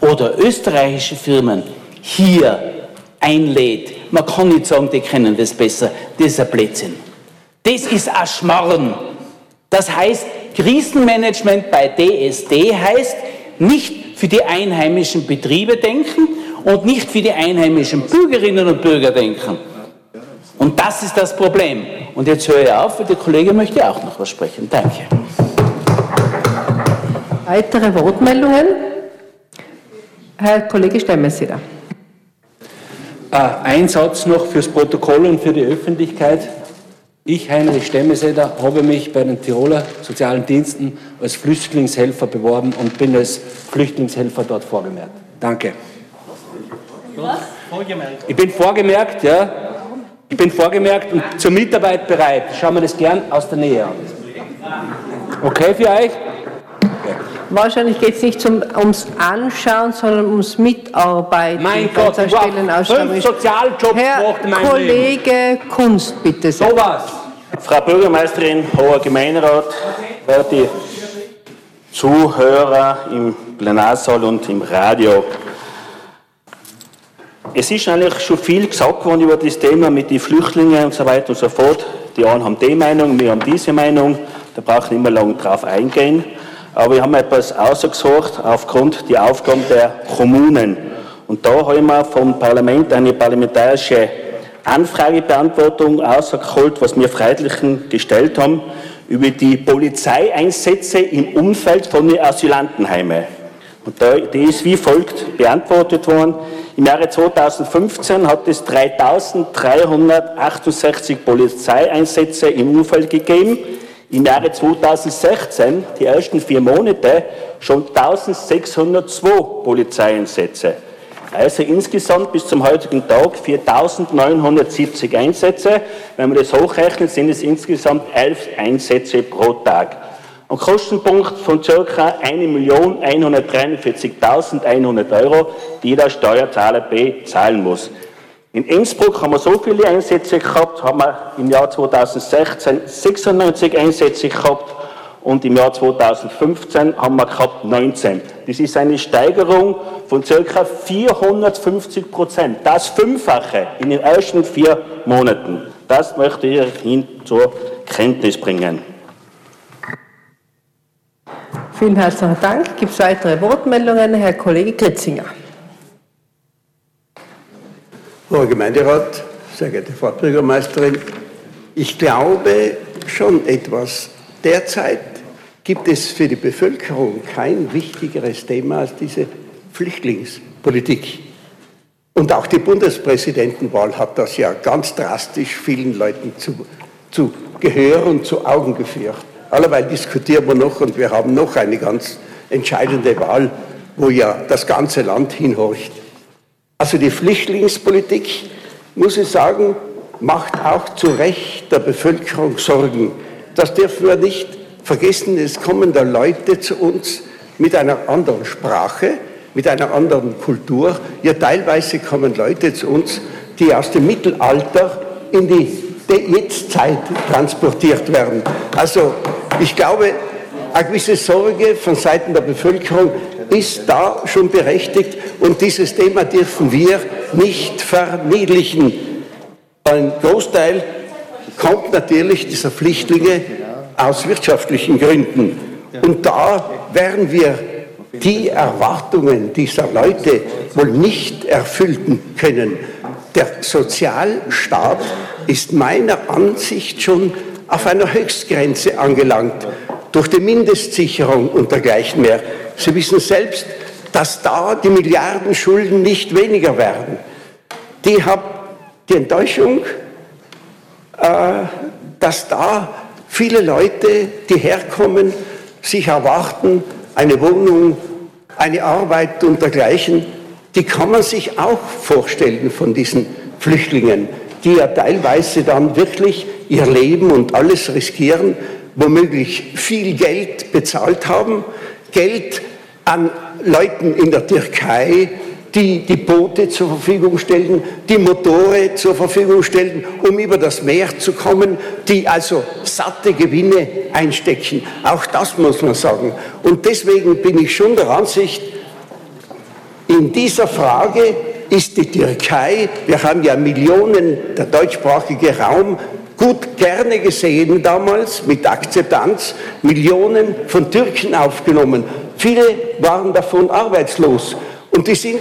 oder österreichische Firmen hier einlädt. Man kann nicht sagen, die kennen das besser. Das ist ein Blödsinn. Das ist ein Schmarrn. Das heißt, Krisenmanagement bei DSD heißt nicht für die einheimischen Betriebe denken, und nicht für die einheimischen Bürgerinnen und Bürger denken. Und das ist das Problem. Und jetzt höre ich auf, weil der Kollege möchte auch noch was sprechen. Danke.
Weitere Wortmeldungen? Herr Kollege Stemmeseder.
Äh, ein Satz noch fürs Protokoll und für die Öffentlichkeit. Ich, Heinrich Stemmeseder, habe mich bei den Tiroler sozialen Diensten als Flüchtlingshelfer beworben und bin als Flüchtlingshelfer dort vorgemerkt. Danke. Was? Vorgemerkt. Ich bin vorgemerkt, ja. Ich bin vorgemerkt und zur Mitarbeit bereit. Schauen wir das gern aus der Nähe an. Okay für euch?
Wahrscheinlich geht es nicht zum, ums Anschauen, sondern ums Mitarbeiten.
Mein Gott, fünf Sozialjobs
Herr gemacht in meinem Kollege Leben. Kunst, bitte
sehr. So was.
Frau Bürgermeisterin, hoher Gemeinderat, werte Zuhörer im Plenarsaal und im Radio. Es ist eigentlich schon viel gesagt worden über das Thema mit den Flüchtlingen und so weiter und so fort. Die einen haben die Meinung, wir haben diese Meinung. Da brauchen wir nicht mehr lange drauf eingehen. Aber wir haben etwas ausgesucht aufgrund der Aufgaben der Kommunen. Und da haben wir vom Parlament eine parlamentarische Anfragebeantwortung ausgeholt, was wir Freiheitlichen gestellt haben, über die Polizeieinsätze im Umfeld von den Asylantenheimen. Und da, die ist wie folgt beantwortet worden. Im Jahre 2015 hat es 3368 Polizeieinsätze im Umfeld gegeben. Im Jahre 2016, die ersten vier Monate, schon 1602 Polizeieinsätze. Also insgesamt bis zum heutigen Tag 4.970 Einsätze. Wenn man das hochrechnet, sind es insgesamt elf Einsätze pro Tag. Ein Kostenpunkt von ca. 1.143.100 Euro, die der Steuerzahler B zahlen muss. In Innsbruck haben wir so viele Einsätze gehabt, haben wir im Jahr 2016 96 Einsätze gehabt und im Jahr 2015 haben wir gehabt 19. Das ist eine Steigerung von ca. 450 Prozent. Das Fünffache in den ersten vier Monaten. Das möchte ich Ihnen zur Kenntnis bringen.
Vielen herzlichen Dank. Gibt es weitere Wortmeldungen? Herr Kollege Kritzinger.
Hoher Gemeinderat, sehr geehrte Frau Bürgermeisterin, ich glaube schon etwas. Derzeit gibt es für die Bevölkerung kein wichtigeres Thema als diese Flüchtlingspolitik. Und auch die Bundespräsidentenwahl hat das ja ganz drastisch vielen Leuten zu, zu Gehör und zu Augen geführt. Allerweil diskutieren wir noch und wir haben noch eine ganz entscheidende Wahl, wo ja das ganze Land hinhorcht. Also die Flüchtlingspolitik, muss ich sagen, macht auch zu Recht der Bevölkerung Sorgen. Das dürfen wir nicht vergessen. Es kommen da Leute zu uns mit einer anderen Sprache, mit einer anderen Kultur. Ja, teilweise kommen Leute zu uns, die aus dem Mittelalter in die Jetztzeit transportiert werden. Also ich glaube, eine gewisse Sorge von Seiten der Bevölkerung ist da schon berechtigt und dieses Thema dürfen wir nicht verniedlichen. Ein Großteil kommt natürlich dieser Flüchtlinge aus wirtschaftlichen Gründen. Und da werden wir die Erwartungen dieser Leute wohl nicht erfüllen können. Der Sozialstaat ist meiner Ansicht schon auf einer Höchstgrenze angelangt durch die Mindestsicherung und dergleichen mehr. Sie wissen selbst, dass da die Milliardenschulden nicht weniger werden. Die haben die Enttäuschung, äh, dass da viele Leute, die herkommen, sich erwarten, eine Wohnung, eine Arbeit und dergleichen, die kann man sich auch vorstellen von diesen Flüchtlingen, die ja teilweise dann wirklich ihr Leben und alles riskieren, womöglich viel Geld bezahlt haben, Geld an Leuten in der Türkei, die die Boote zur Verfügung stellen, die Motore zur Verfügung stellen, um über das Meer zu kommen, die also satte Gewinne einstecken. Auch das muss man sagen. Und deswegen bin ich schon der Ansicht, in dieser Frage ist die Türkei, wir haben ja Millionen, der deutschsprachige Raum, gut gerne gesehen damals mit Akzeptanz, Millionen von Türken aufgenommen. Viele waren davon arbeitslos und die sind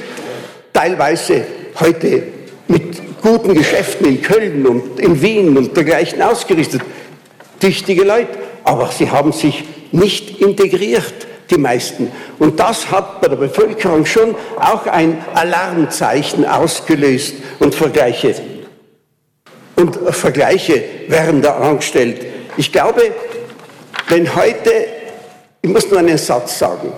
teilweise heute mit guten Geschäften in Köln und in Wien und dergleichen ausgerüstet. Tüchtige Leute, aber sie haben sich nicht integriert, die meisten. Und das hat bei der Bevölkerung schon auch ein Alarmzeichen ausgelöst und Vergleiche und Vergleiche werden da angestellt. Ich glaube, wenn heute, ich muss nur einen Satz sagen,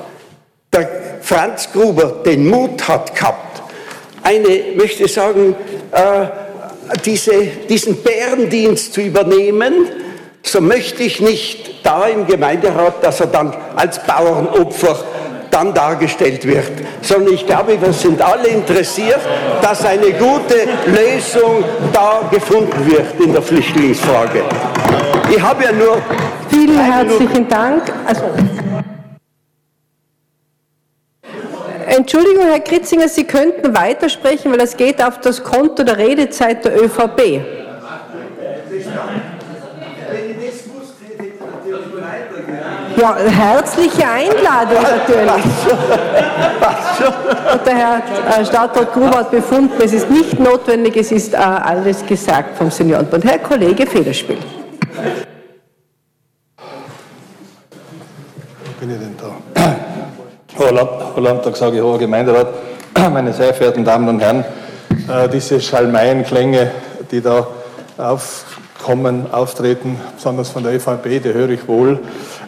der Franz Gruber den Mut hat gehabt, eine, möchte sagen, äh, diese, diesen Bärendienst zu übernehmen, so möchte ich nicht da im Gemeinderat, dass er dann als Bauernopfer dann dargestellt wird, sondern ich glaube, wir sind alle interessiert, dass eine gute Lösung da gefunden wird in der Flüchtlingsfrage. Ich habe ja nur.
Vielen herzlichen Dank. Also, Entschuldigung, Herr Kritzinger, Sie könnten weitersprechen, weil es geht auf das Konto der Redezeit der ÖVP. Ja, herzliche Einladung natürlich. Und der Herr äh, Stadtrat Gruber hat befunden, es ist nicht notwendig, es ist äh, alles gesagt vom Seniorenbund. Herr Kollege Federspiel.
Bin ich denn da? Hoher Landtag, sage ich, hoher Gemeinderat, meine sehr verehrten Damen und Herren, äh, diese Schalmeienklänge, die da aufkommen, auftreten, besonders von der ÖVP, die höre ich wohl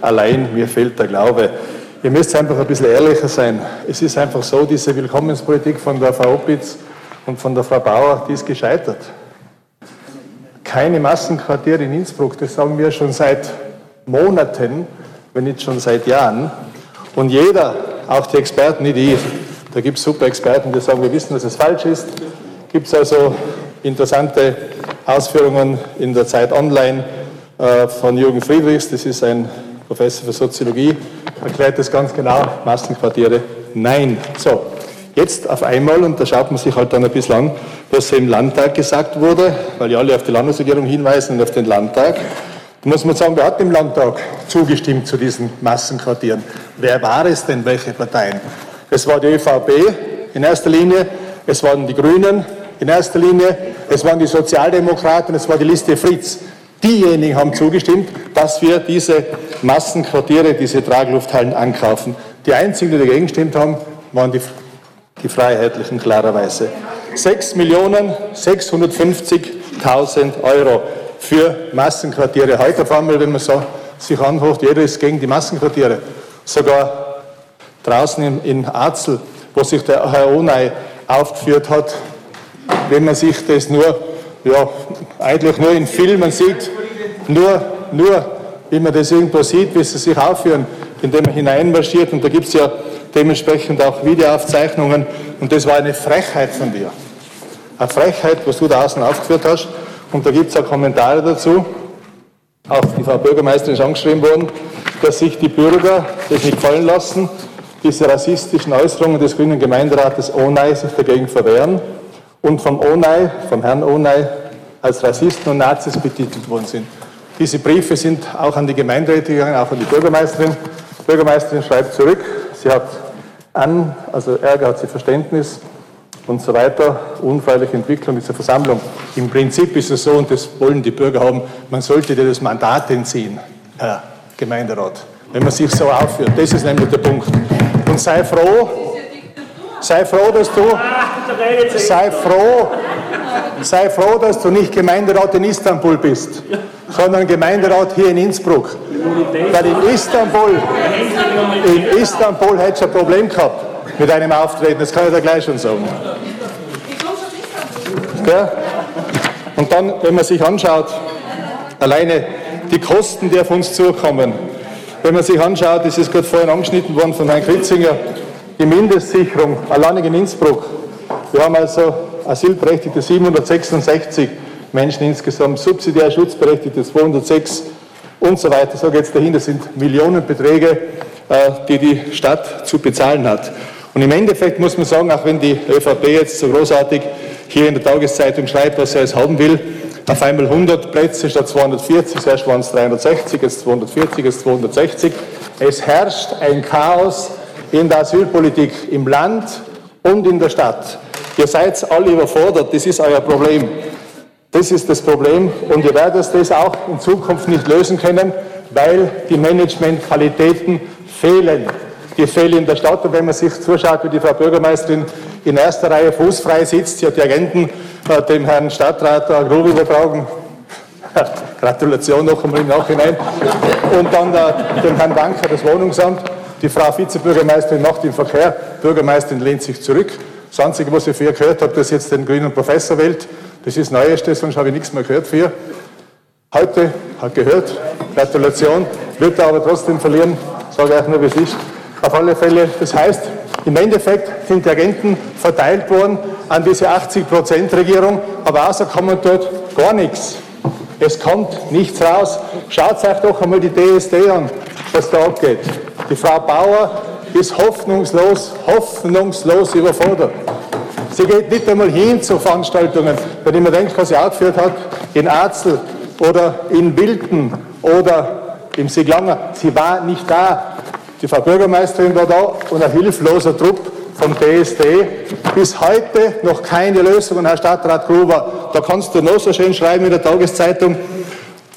allein mir fehlt der Glaube. Ihr müsst einfach ein bisschen ehrlicher sein. Es ist einfach so, diese Willkommenspolitik von der Frau Opitz und von der Frau Bauer, die ist gescheitert. Keine Massenquartiere in Innsbruck, das sagen wir schon seit Monaten, wenn nicht schon seit Jahren. Und jeder, auch die Experten, nicht ich, da gibt es super Experten, die sagen, wir wissen, dass es falsch ist. Gibt es also interessante Ausführungen in der Zeit online äh, von Jürgen Friedrichs, das ist ein Professor für Soziologie, erklärt das ganz genau, Massenquartiere, nein. So, jetzt auf einmal, und da schaut man sich halt dann ein bisschen an, was im Landtag gesagt wurde, weil ja alle auf die Landesregierung hinweisen und auf den Landtag. Da muss man sagen, wer hat im Landtag zugestimmt zu diesen Massenquartieren? Wer war es denn, welche Parteien? Es war die ÖVP in erster Linie, es waren die Grünen, in erster Linie, es waren die Sozialdemokraten, es war die Liste Fritz. Diejenigen haben zugestimmt, dass wir diese Massenquartiere, diese Traglufthallen ankaufen. Die einzigen, die dagegen gestimmt haben, waren die, die Freiheitlichen klarerweise. 6.650.000 Euro für Massenquartiere. Heute auf einmal, wenn man so sich anhört, jeder ist gegen die Massenquartiere. Sogar draußen in, in Arzel, wo sich der Herr Onay aufgeführt hat, wenn man sich das nur, ja, eigentlich nur in Filmen sieht, nur, nur, wie man das irgendwo sieht, wie sie sich aufführen, indem man hineinmarschiert. Und da gibt es ja dementsprechend auch Videoaufzeichnungen. Und das war eine Frechheit von dir. Eine Frechheit, was du da außen aufgeführt hast. Und da gibt es auch Kommentare dazu. Auch die Frau Bürgermeisterin ist angeschrieben worden, dass sich die Bürger das nicht gefallen lassen, diese rassistischen Äußerungen des grünen Gemeinderates Onay sich dagegen verwehren und vom Onay, vom Herrn Onay, als Rassisten und Nazis betitelt worden sind. Diese Briefe sind auch an die Gemeinderäte gegangen, auch an die Bürgermeisterin. Die Bürgermeisterin schreibt zurück, sie hat an, also Ärger hat sie Verständnis und so weiter, unfreiliche Entwicklung dieser Versammlung. Im Prinzip ist es so, und das wollen die Bürger haben, man sollte dir das Mandat entziehen, Herr Gemeinderat, wenn man sich so aufführt. Das ist nämlich der Punkt. Und sei froh, sei froh, dass du, sei froh, sei froh, dass du nicht Gemeinderat in Istanbul bist, sondern Gemeinderat hier in Innsbruck. Weil in Istanbul, in Istanbul hättest du ein Problem gehabt mit einem Auftreten, das kann ich dir gleich schon sagen. Und dann, wenn man sich anschaut, alleine die Kosten, die auf uns zukommen, wenn man sich anschaut, das ist gerade vorhin angeschnitten worden von Herrn Kritzinger, die Mindestsicherung, allein in Innsbruck. Wir haben also Asylberechtigte 766 Menschen insgesamt, subsidiär Schutzberechtigte 206 und so weiter. So geht es dahin. Das sind Millionenbeträge, äh, die die Stadt zu bezahlen hat. Und im Endeffekt muss man sagen, auch wenn die ÖVP jetzt so großartig hier in der Tageszeitung schreibt, was sie alles haben will, auf einmal 100 Plätze statt 240, zuerst waren es 360, jetzt 240, jetzt 260. Es herrscht ein Chaos in der Asylpolitik im Land und in der Stadt. Ihr seid alle überfordert, das ist euer Problem. Das ist das Problem und ihr werdet das auch in Zukunft nicht lösen können, weil die Managementqualitäten fehlen. Die fehlen in der Stadt und wenn man sich zuschaut, wie die Frau Bürgermeisterin in erster Reihe fußfrei sitzt, sie hat die Agenten äh, dem Herrn Stadtrat äh, Grub übertragen. Gratulation noch einmal im Nachhinein. Und dann äh, dem Herrn Banker das Wohnungsamt. Die Frau Vizebürgermeisterin macht den Verkehr, Bürgermeisterin lehnt sich zurück. Das Einzige, was ich für ihr gehört habe, dass jetzt den grünen Professor wählt. Das ist das Neueste, sonst habe ich nichts mehr gehört für ihr. Heute hat gehört, Gratulation, wird er aber trotzdem verlieren, sage ich nur, wie es ist. Auf alle Fälle, das heißt, im Endeffekt sind die Agenten verteilt worden an diese 80-Prozent-Regierung, aber außer kommt dort gar nichts. Es kommt nichts raus. Schaut euch doch einmal die DSD an, was da abgeht. Die Frau Bauer ist hoffnungslos, hoffnungslos überfordert. Sie geht nicht einmal hin zu Veranstaltungen, wenn ich mir denke, was sie aufgeführt hat, in Arzel oder in Wilden oder im Siglanger. Sie war nicht da. Die Frau Bürgermeisterin war da und ein hilfloser Trupp vom DSD. Bis heute noch keine Lösung. Und Herr Stadtrat Gruber, da kannst du noch so schön schreiben in der Tageszeitung,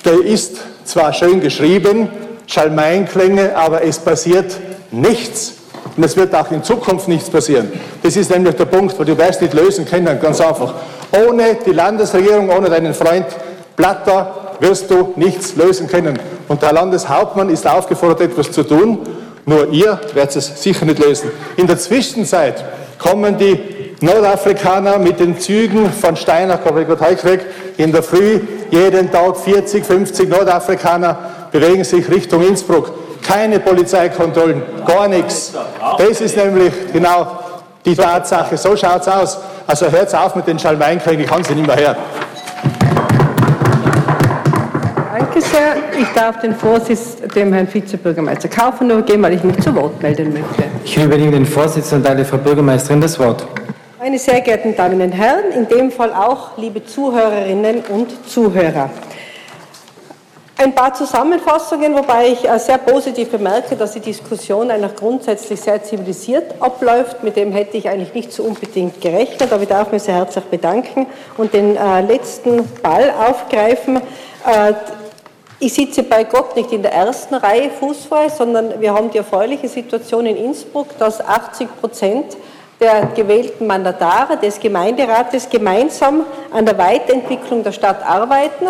der ist zwar schön geschrieben, Schalmeinklänge, aber es passiert nichts. Und es wird auch in Zukunft nichts passieren. Das ist nämlich der Punkt, wo du wirst nicht lösen können, ganz einfach. Ohne die Landesregierung, ohne deinen Freund Blatter wirst du nichts lösen können. Und der Landeshauptmann ist aufgefordert, etwas zu tun. Nur ihr werdet es sicher nicht lösen. In der Zwischenzeit kommen die Nordafrikaner mit den Zügen von Steinach, in der Früh jeden Tag 40, 50 Nordafrikaner bewegen sich Richtung Innsbruck. Keine Polizeikontrollen, gar nichts. Das ist nämlich genau die Tatsache. So schaut es aus. Also hört auf mit den Schalmeinkriegen, ich kann sie nicht mehr hören.
Danke sehr. Ich darf den Vorsitz dem Herrn Vizebürgermeister Kaufen übergeben, weil ich mich zu Wort melden möchte.
Ich übernehme den Vorsitz und teile Frau Bürgermeisterin das Wort.
Meine sehr geehrten Damen und Herren, in dem Fall auch liebe Zuhörerinnen und Zuhörer. Ein paar Zusammenfassungen, wobei ich äh, sehr positiv bemerke, dass die Diskussion einfach grundsätzlich sehr zivilisiert abläuft. Mit dem hätte ich eigentlich nicht so unbedingt gerechnet, aber ich darf mich sehr herzlich bedanken und den äh, letzten Ball aufgreifen. Äh, ich sitze bei Gott nicht in der ersten Reihe fußfrei, sondern wir haben die erfreuliche Situation in Innsbruck, dass 80 Prozent der gewählten Mandatare des Gemeinderates gemeinsam an der Weiterentwicklung der Stadt arbeiten.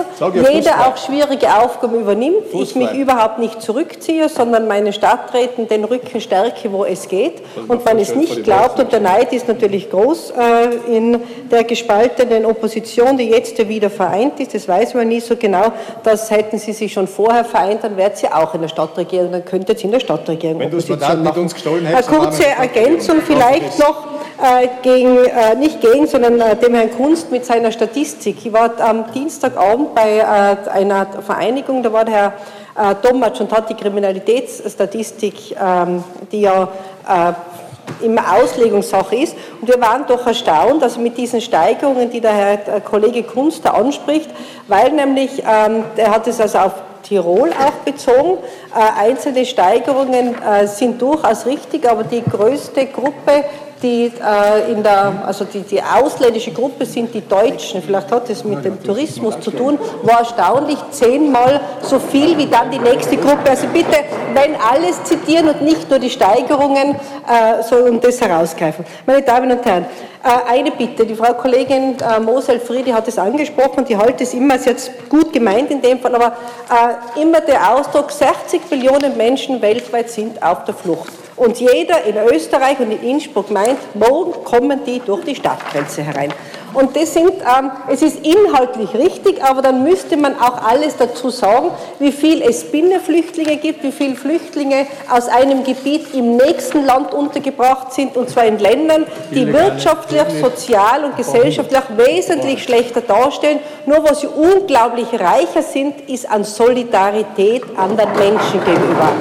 Jeder auch schwierige Aufgaben übernimmt. Fußball. Ich mich überhaupt nicht zurückziehe, sondern meine Stadträten den Rücken stärke, wo es geht. Und man es nicht glaubt, und der Neid ist natürlich groß äh, in der gespaltenen Opposition, die jetzt wieder vereint ist, das weiß man nie so genau, das hätten sie sich schon vorher vereint, dann wärt sie auch in der Stadtregierung, dann könntet ihr in der Stadtregierung
Wenn Opposition Mandat mit uns gestohlen
hättest, Eine kurze Ergänzung vielleicht noch äh, gegen, äh, nicht gegen, sondern äh, dem Herrn Kunst mit seiner Statistik. Ich war am Dienstagabend bei äh, einer Vereinigung, da war der Herr äh, Tomatsch und hat die Kriminalitätsstatistik, ähm, die ja äh, immer Auslegungssache ist. Und wir waren doch erstaunt, also mit diesen Steigerungen, die der Herr Kollege Kunst da anspricht, weil nämlich, ähm, er hat es also auf Tirol auch bezogen. Äh, einzelne Steigerungen äh, sind durchaus richtig, aber die größte Gruppe die äh, in der, also die, die ausländische Gruppe sind die Deutschen, vielleicht hat es mit dem Tourismus zu tun, war erstaunlich zehnmal so viel wie dann die nächste Gruppe. Also bitte, wenn alles zitieren und nicht nur die Steigerungen äh, so und das herausgreifen. Meine Damen und Herren, eine Bitte, die Frau Kollegin äh, Mosel Friedi hat es angesprochen, die halte es immer, hat es gut gemeint in dem Fall, aber äh, immer der Ausdruck, 60 Millionen Menschen weltweit sind auf der Flucht. Und jeder in Österreich und in Innsbruck meint, morgen kommen die durch die Stadtgrenze herein. Und das sind, ähm, es ist inhaltlich richtig, aber dann müsste man auch alles dazu sagen, wie viel es Binnenflüchtlinge gibt, wie viele Flüchtlinge aus einem Gebiet im nächsten Land untergebracht sind, und zwar in Ländern, die wirtschaftlich, sozial und gesellschaftlich wesentlich schlechter darstellen. Nur was sie unglaublich reicher sind, ist an Solidarität anderen Menschen gegenüber.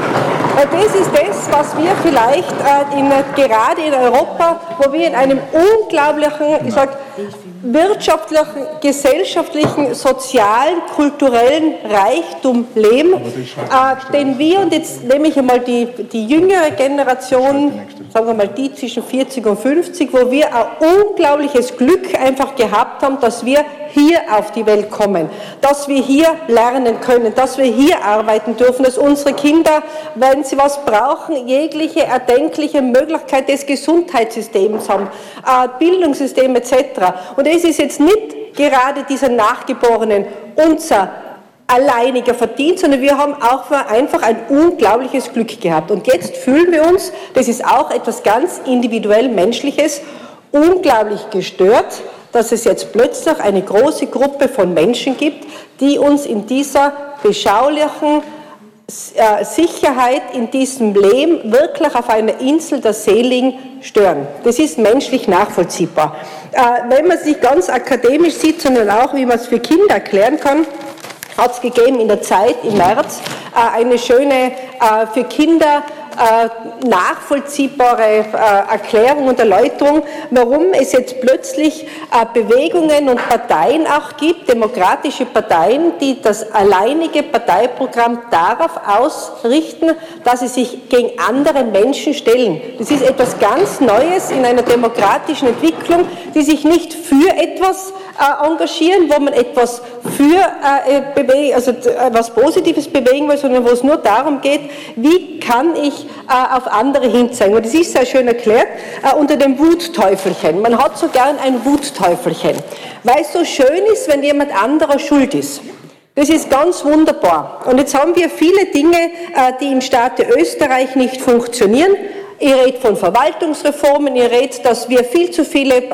Und das ist das, was wir vielleicht äh, in, gerade in Europa, wo wir in einem unglaublichen, ich sage, wirtschaftlichen, gesellschaftlichen, sozialen, kulturellen Reichtum leben, äh, den wir, und jetzt nehme ich einmal die, die jüngere Generation, sagen wir mal die zwischen 40 und 50, wo wir ein unglaubliches Glück einfach gehabt haben, dass wir hier auf die Welt kommen, dass wir hier lernen können, dass wir hier arbeiten dürfen, dass unsere Kinder, wenn sie was brauchen, jegliche erdenkliche Möglichkeit des Gesundheitssystems haben, äh, Bildungssystem etc. Und es ist jetzt nicht gerade dieser Nachgeborenen unser alleiniger Verdienst, sondern wir haben auch einfach ein unglaubliches Glück gehabt. Und jetzt fühlen wir uns, das ist auch etwas ganz individuell Menschliches, unglaublich gestört, dass es jetzt plötzlich eine große Gruppe von Menschen gibt, die uns in dieser beschaulichen äh, Sicherheit, in diesem Leben wirklich auf einer Insel der Seligen stören. Das ist menschlich nachvollziehbar. Äh, wenn man es nicht ganz akademisch sieht, sondern auch, wie man es für Kinder erklären kann, hat es gegeben in der Zeit im März äh, eine schöne für Kinder äh, nachvollziehbare äh, Erklärung und Erläuterung, warum es jetzt plötzlich äh, Bewegungen und Parteien auch gibt, demokratische Parteien, die das alleinige Parteiprogramm darauf ausrichten, dass sie sich gegen andere Menschen stellen. Das ist etwas ganz Neues in einer demokratischen Entwicklung, die sich nicht für etwas engagieren, wo man etwas für also was Positives bewegen will, sondern wo es nur darum geht, wie kann ich äh, auf andere hinzeigen. Und das ist sehr schön erklärt äh, unter dem Wutteufelchen. Man hat so gern ein Wutteufelchen, weil es so schön ist, wenn jemand anderer schuld ist. Das ist ganz wunderbar. Und jetzt haben wir viele Dinge, äh, die im Staate Österreich nicht funktionieren. Ihr redet von Verwaltungsreformen, ihr redet, dass wir viel zu viele äh,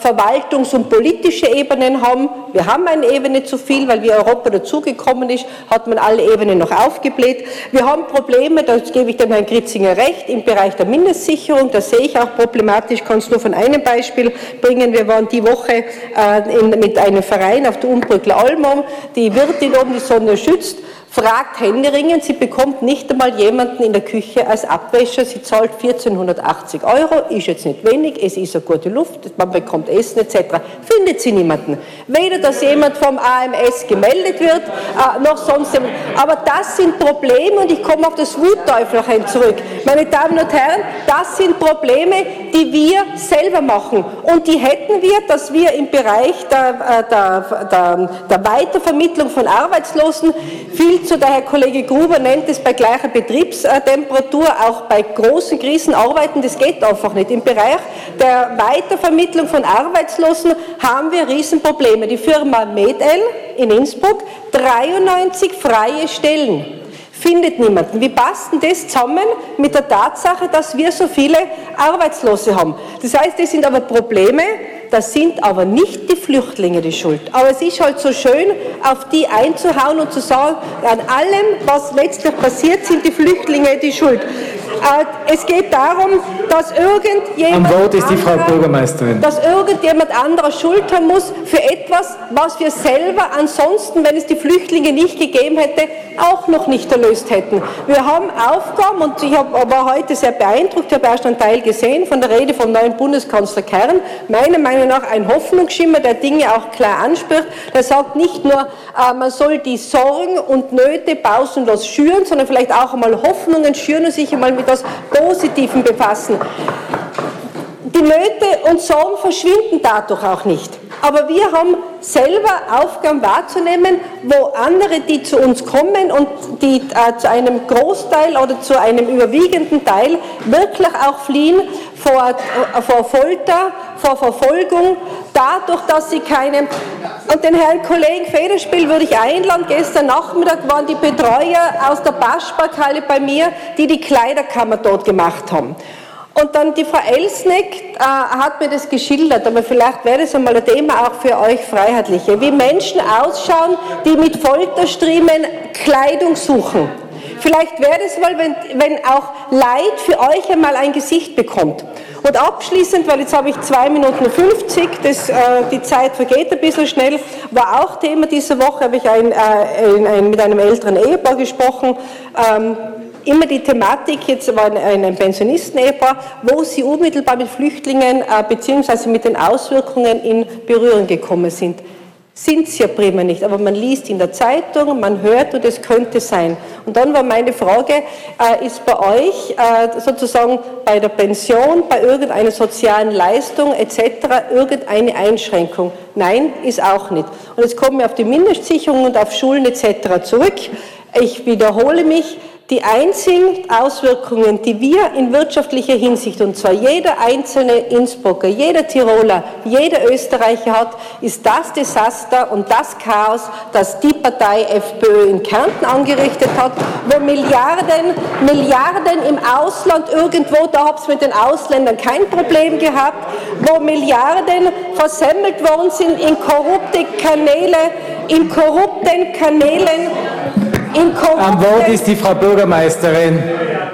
Verwaltungs- und politische Ebenen haben. Wir haben eine Ebene zu viel, weil wie Europa dazugekommen ist, hat man alle Ebenen noch aufgebläht. Wir haben Probleme, da gebe ich dem Herrn Gritzinger recht, im Bereich der Mindestsicherung, da sehe ich auch problematisch, kann es nur von einem Beispiel bringen. Wir waren die Woche äh, in, mit einem Verein auf der Umbrückler Almom, die Wirtin oben die Sonne schützt, fragt händeringend, sie bekommt nicht einmal jemanden in der Küche als Abwäscher, sie zahlt 1480 Euro, ist jetzt nicht wenig, es ist eine gute Luft, man bekommt Essen etc. Findet sie niemanden. Weder, dass jemand vom AMS gemeldet wird, äh, noch sonst jemand. Aber das sind Probleme und ich komme auf das Wutteufelchen zurück. Meine Damen und Herren, das sind Probleme, die wir selber machen und die hätten wir, dass wir im Bereich der, äh, der, der, der Weitervermittlung von Arbeitslosen viel zu, der Herr Kollege Gruber nennt es bei gleicher Betriebstemperatur, auch bei großen Krisen arbeiten, das geht einfach nicht. Im Bereich der Weitervermittlung von Arbeitslosen haben wir Riesenprobleme. Die Firma Medel in Innsbruck, 93 freie Stellen findet niemanden. Wie passt denn das zusammen mit der Tatsache, dass wir so viele Arbeitslose haben? Das heißt, das sind aber Probleme, das sind aber nicht die Flüchtlinge die Schuld. Aber es ist halt so schön, auf die einzuhauen und zu sagen, an allem, was letztlich passiert, sind die Flüchtlinge die Schuld. Äh, es geht darum, dass irgendjemand,
Am Wort ist die Frau Bürgermeisterin.
dass irgendjemand anderer Schuld haben muss für etwas, was wir selber ansonsten, wenn es die Flüchtlinge nicht gegeben hätte, auch noch nicht erlöst hätten. Wir haben Aufgaben und ich war heute sehr beeindruckt, ich habe erst einen Teil gesehen von der Rede vom neuen Bundeskanzler Kern. Meiner Meinung nach ein Hoffnungsschimmer, der Dinge auch klar anspricht. Der sagt nicht nur, äh, man soll die Sorgen und Nöte pausenlos schüren, sondern vielleicht auch einmal Hoffnungen schüren und sich einmal mit etwas Positivem befassen. Die Nöte und Sorgen verschwinden dadurch auch nicht. Aber wir haben selber Aufgaben wahrzunehmen, wo andere, die zu uns kommen und die äh, zu einem Großteil oder zu einem überwiegenden Teil wirklich auch fliehen vor, äh, vor Folter, vor Verfolgung, dadurch, dass sie keine. Und den Herrn Kollegen Federspiel würde ich einladen. Gestern Nachmittag waren die Betreuer aus der Baschparkhalle bei mir, die die Kleiderkammer dort gemacht haben. Und dann die Frau Elsneck äh, hat mir das geschildert, aber vielleicht wäre das einmal ein Thema auch für euch Freiheitliche, wie Menschen ausschauen, die mit Folterstriemen Kleidung suchen. Vielleicht wäre es mal, wenn, wenn auch Leid für euch einmal ein Gesicht bekommt. Und abschließend, weil jetzt habe ich zwei Minuten 50, das, äh, die Zeit vergeht ein bisschen schnell, war auch Thema dieser Woche, habe ich ein, äh, ein, ein, mit einem älteren Ehepaar gesprochen. Ähm, immer die Thematik, jetzt war ein, ein Pensionisten-Ehepaar, wo sie unmittelbar mit Flüchtlingen äh, bzw. mit den Auswirkungen in Berührung gekommen sind. Sind sie ja prima nicht, aber man liest in der Zeitung, man hört und es könnte sein. Und dann war meine Frage, äh, ist bei euch äh, sozusagen bei der Pension, bei irgendeiner sozialen Leistung etc. irgendeine Einschränkung? Nein, ist auch nicht. Und jetzt kommen wir auf die Mindestsicherung und auf Schulen etc. zurück. Ich wiederhole mich, die einzigen Auswirkungen, die wir in wirtschaftlicher Hinsicht, und zwar jeder einzelne Innsbrucker, jeder Tiroler, jeder Österreicher hat, ist das Desaster und das Chaos, das die Partei FPÖ in Kärnten angerichtet hat, wo Milliarden, Milliarden im Ausland irgendwo, da ihr mit den Ausländern kein Problem gehabt, wo Milliarden versemmelt worden sind in korrupte Kanäle, in korrupten Kanälen,
Am Wort ist die Frau Bürgermeisterin.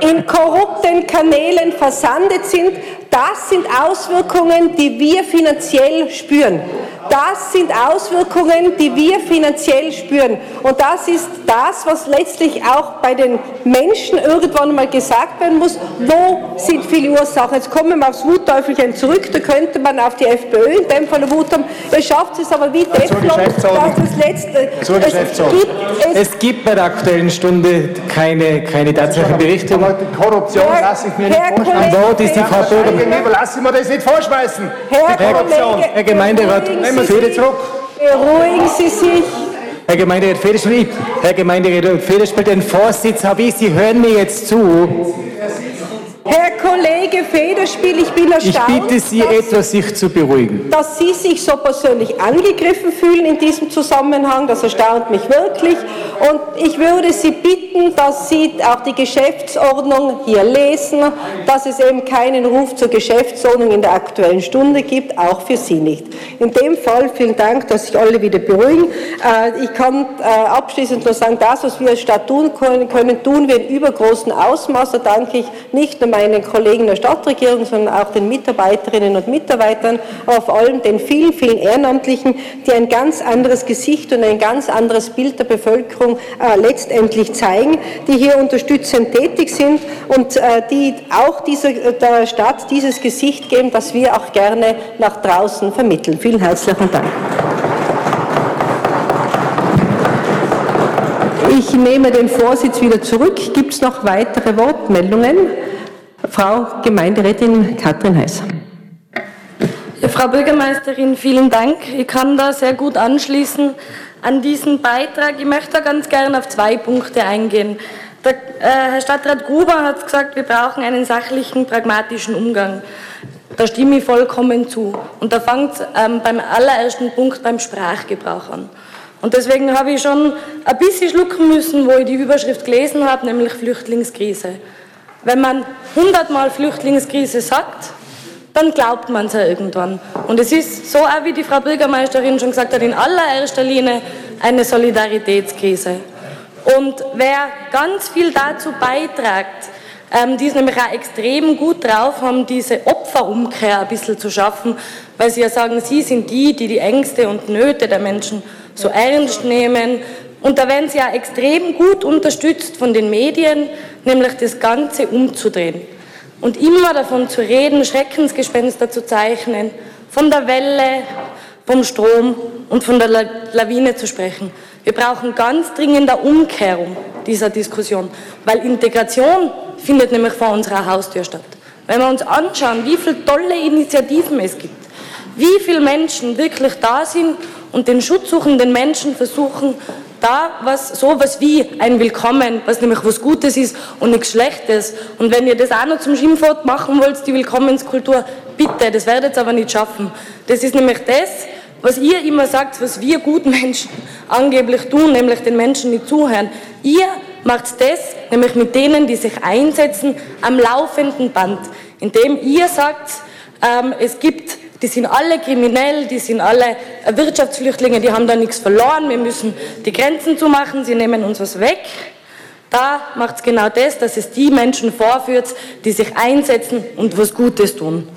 In korrupten Kanälen versandet sind, das sind Auswirkungen, die wir finanziell spüren. Das sind Auswirkungen, die wir finanziell spüren. Und das ist das, was letztlich auch bei den Menschen irgendwann mal gesagt werden muss. Wo sind viele Ursachen? Jetzt kommen wir aufs Wutteufelchen zurück. Da könnte man auf die FPÖ in dem Fall Wut haben. Ihr schafft es aber wie Teflon, dass das letzte.
Zur es gibt, es, es gibt bei der Aktuellen Stunde keine, keine tatsächliche
die Korruption Herr, lasse ich mir nicht vorschmeißen.
Am Wort ist die Frau
Bürgermeisterin. Lass ich mir das nicht vorschmeißen.
Herr,
Herr, Herr Gemeinderat, Fehde zurück.
Beruhigen Sie sich.
Herr Gemeinderat Federspiel, Herr Gemeinderat Federspiel, den Vorsitz habe ich, Sie hören mir jetzt zu.
Herr Kollege Federspiel, ich bin erstaunt,
ich bitte Sie, dass, etwas sich zu beruhigen.
Dass Sie sich so persönlich angegriffen fühlen in diesem Zusammenhang, das erstaunt mich wirklich. Und ich würde Sie bitten, dass Sie auch die Geschäftsordnung hier lesen, dass es eben keinen Ruf zur Geschäftsordnung in der Aktuellen Stunde gibt, auch für Sie nicht. In dem Fall vielen Dank, dass sich alle wieder beruhigen. Äh, ich kann äh, abschließend nur sagen, das, was wir als Stadt tun können, können tun wir in übergroßem Ausmaß. Da danke ich nicht nur meinen Kollegen, der Stadtregierung, sondern auch den Mitarbeiterinnen und Mitarbeitern, aber vor allem den vielen, vielen Ehrenamtlichen, die ein ganz anderes Gesicht und ein ganz anderes Bild der Bevölkerung äh, letztendlich zeigen, die hier unterstützend tätig sind und äh, die auch dieser, der Stadt dieses Gesicht geben, das wir auch gerne nach draußen vermitteln. Vielen herzlichen Dank. Ich nehme den Vorsitz wieder zurück. Gibt es noch weitere Wortmeldungen? Frau Gemeinderätin Katrin Heiß.
Ja, Frau Bürgermeisterin, vielen Dank. Ich kann da sehr gut anschließen an diesen Beitrag. Ich möchte da ganz gerne auf zwei Punkte eingehen. Der, äh, Herr Stadtrat Gruber hat gesagt, wir brauchen einen sachlichen, pragmatischen Umgang. Da stimme ich vollkommen zu. Und da fängt ähm, beim allerersten Punkt beim Sprachgebrauch an. Und deswegen habe ich schon ein bisschen schlucken müssen, wo ich die Überschrift gelesen habe, nämlich Flüchtlingskrise. Wenn man hundertmal Flüchtlingskrise sagt, dann glaubt man es ja irgendwann. Und es ist so, auch wie die Frau Bürgermeisterin schon gesagt hat, in allererster Linie eine Solidaritätskrise. Und wer ganz viel dazu beiträgt, ähm, die es nämlich auch extrem gut drauf haben, diese Opferumkehr ein bisschen zu schaffen, weil sie ja sagen, sie sind die, die die Ängste und Nöte der Menschen so ernst nehmen. Und da werden sie ja extrem gut unterstützt von den Medien, nämlich das Ganze umzudrehen. Und immer davon zu reden, Schreckensgespenster zu zeichnen, von der Welle, vom Strom und von der Lawine zu sprechen. Wir brauchen ganz dringend eine Umkehrung dieser Diskussion, weil Integration findet nämlich vor unserer Haustür statt. Wenn wir uns anschauen, wie viele tolle Initiativen es gibt, wie viele Menschen wirklich da sind und den schutzsuchenden Menschen versuchen, da was, sowas wie ein Willkommen, was nämlich was Gutes ist und nichts Schlechtes. Und wenn ihr das auch noch zum Schimpfwort machen wollt, die Willkommenskultur, bitte, das werdet ihr aber nicht schaffen. Das ist nämlich das, was ihr immer sagt, was wir guten Menschen angeblich tun, nämlich den Menschen nicht zuhören. Ihr macht das, nämlich mit denen, die sich einsetzen, am laufenden Band, indem ihr sagt, ähm, es gibt die sind alle kriminell, die sind alle Wirtschaftsflüchtlinge, die haben da nichts verloren, wir müssen die Grenzen zumachen, sie nehmen uns was weg. Da macht es genau das, dass es die Menschen vorführt, die sich einsetzen und was Gutes tun.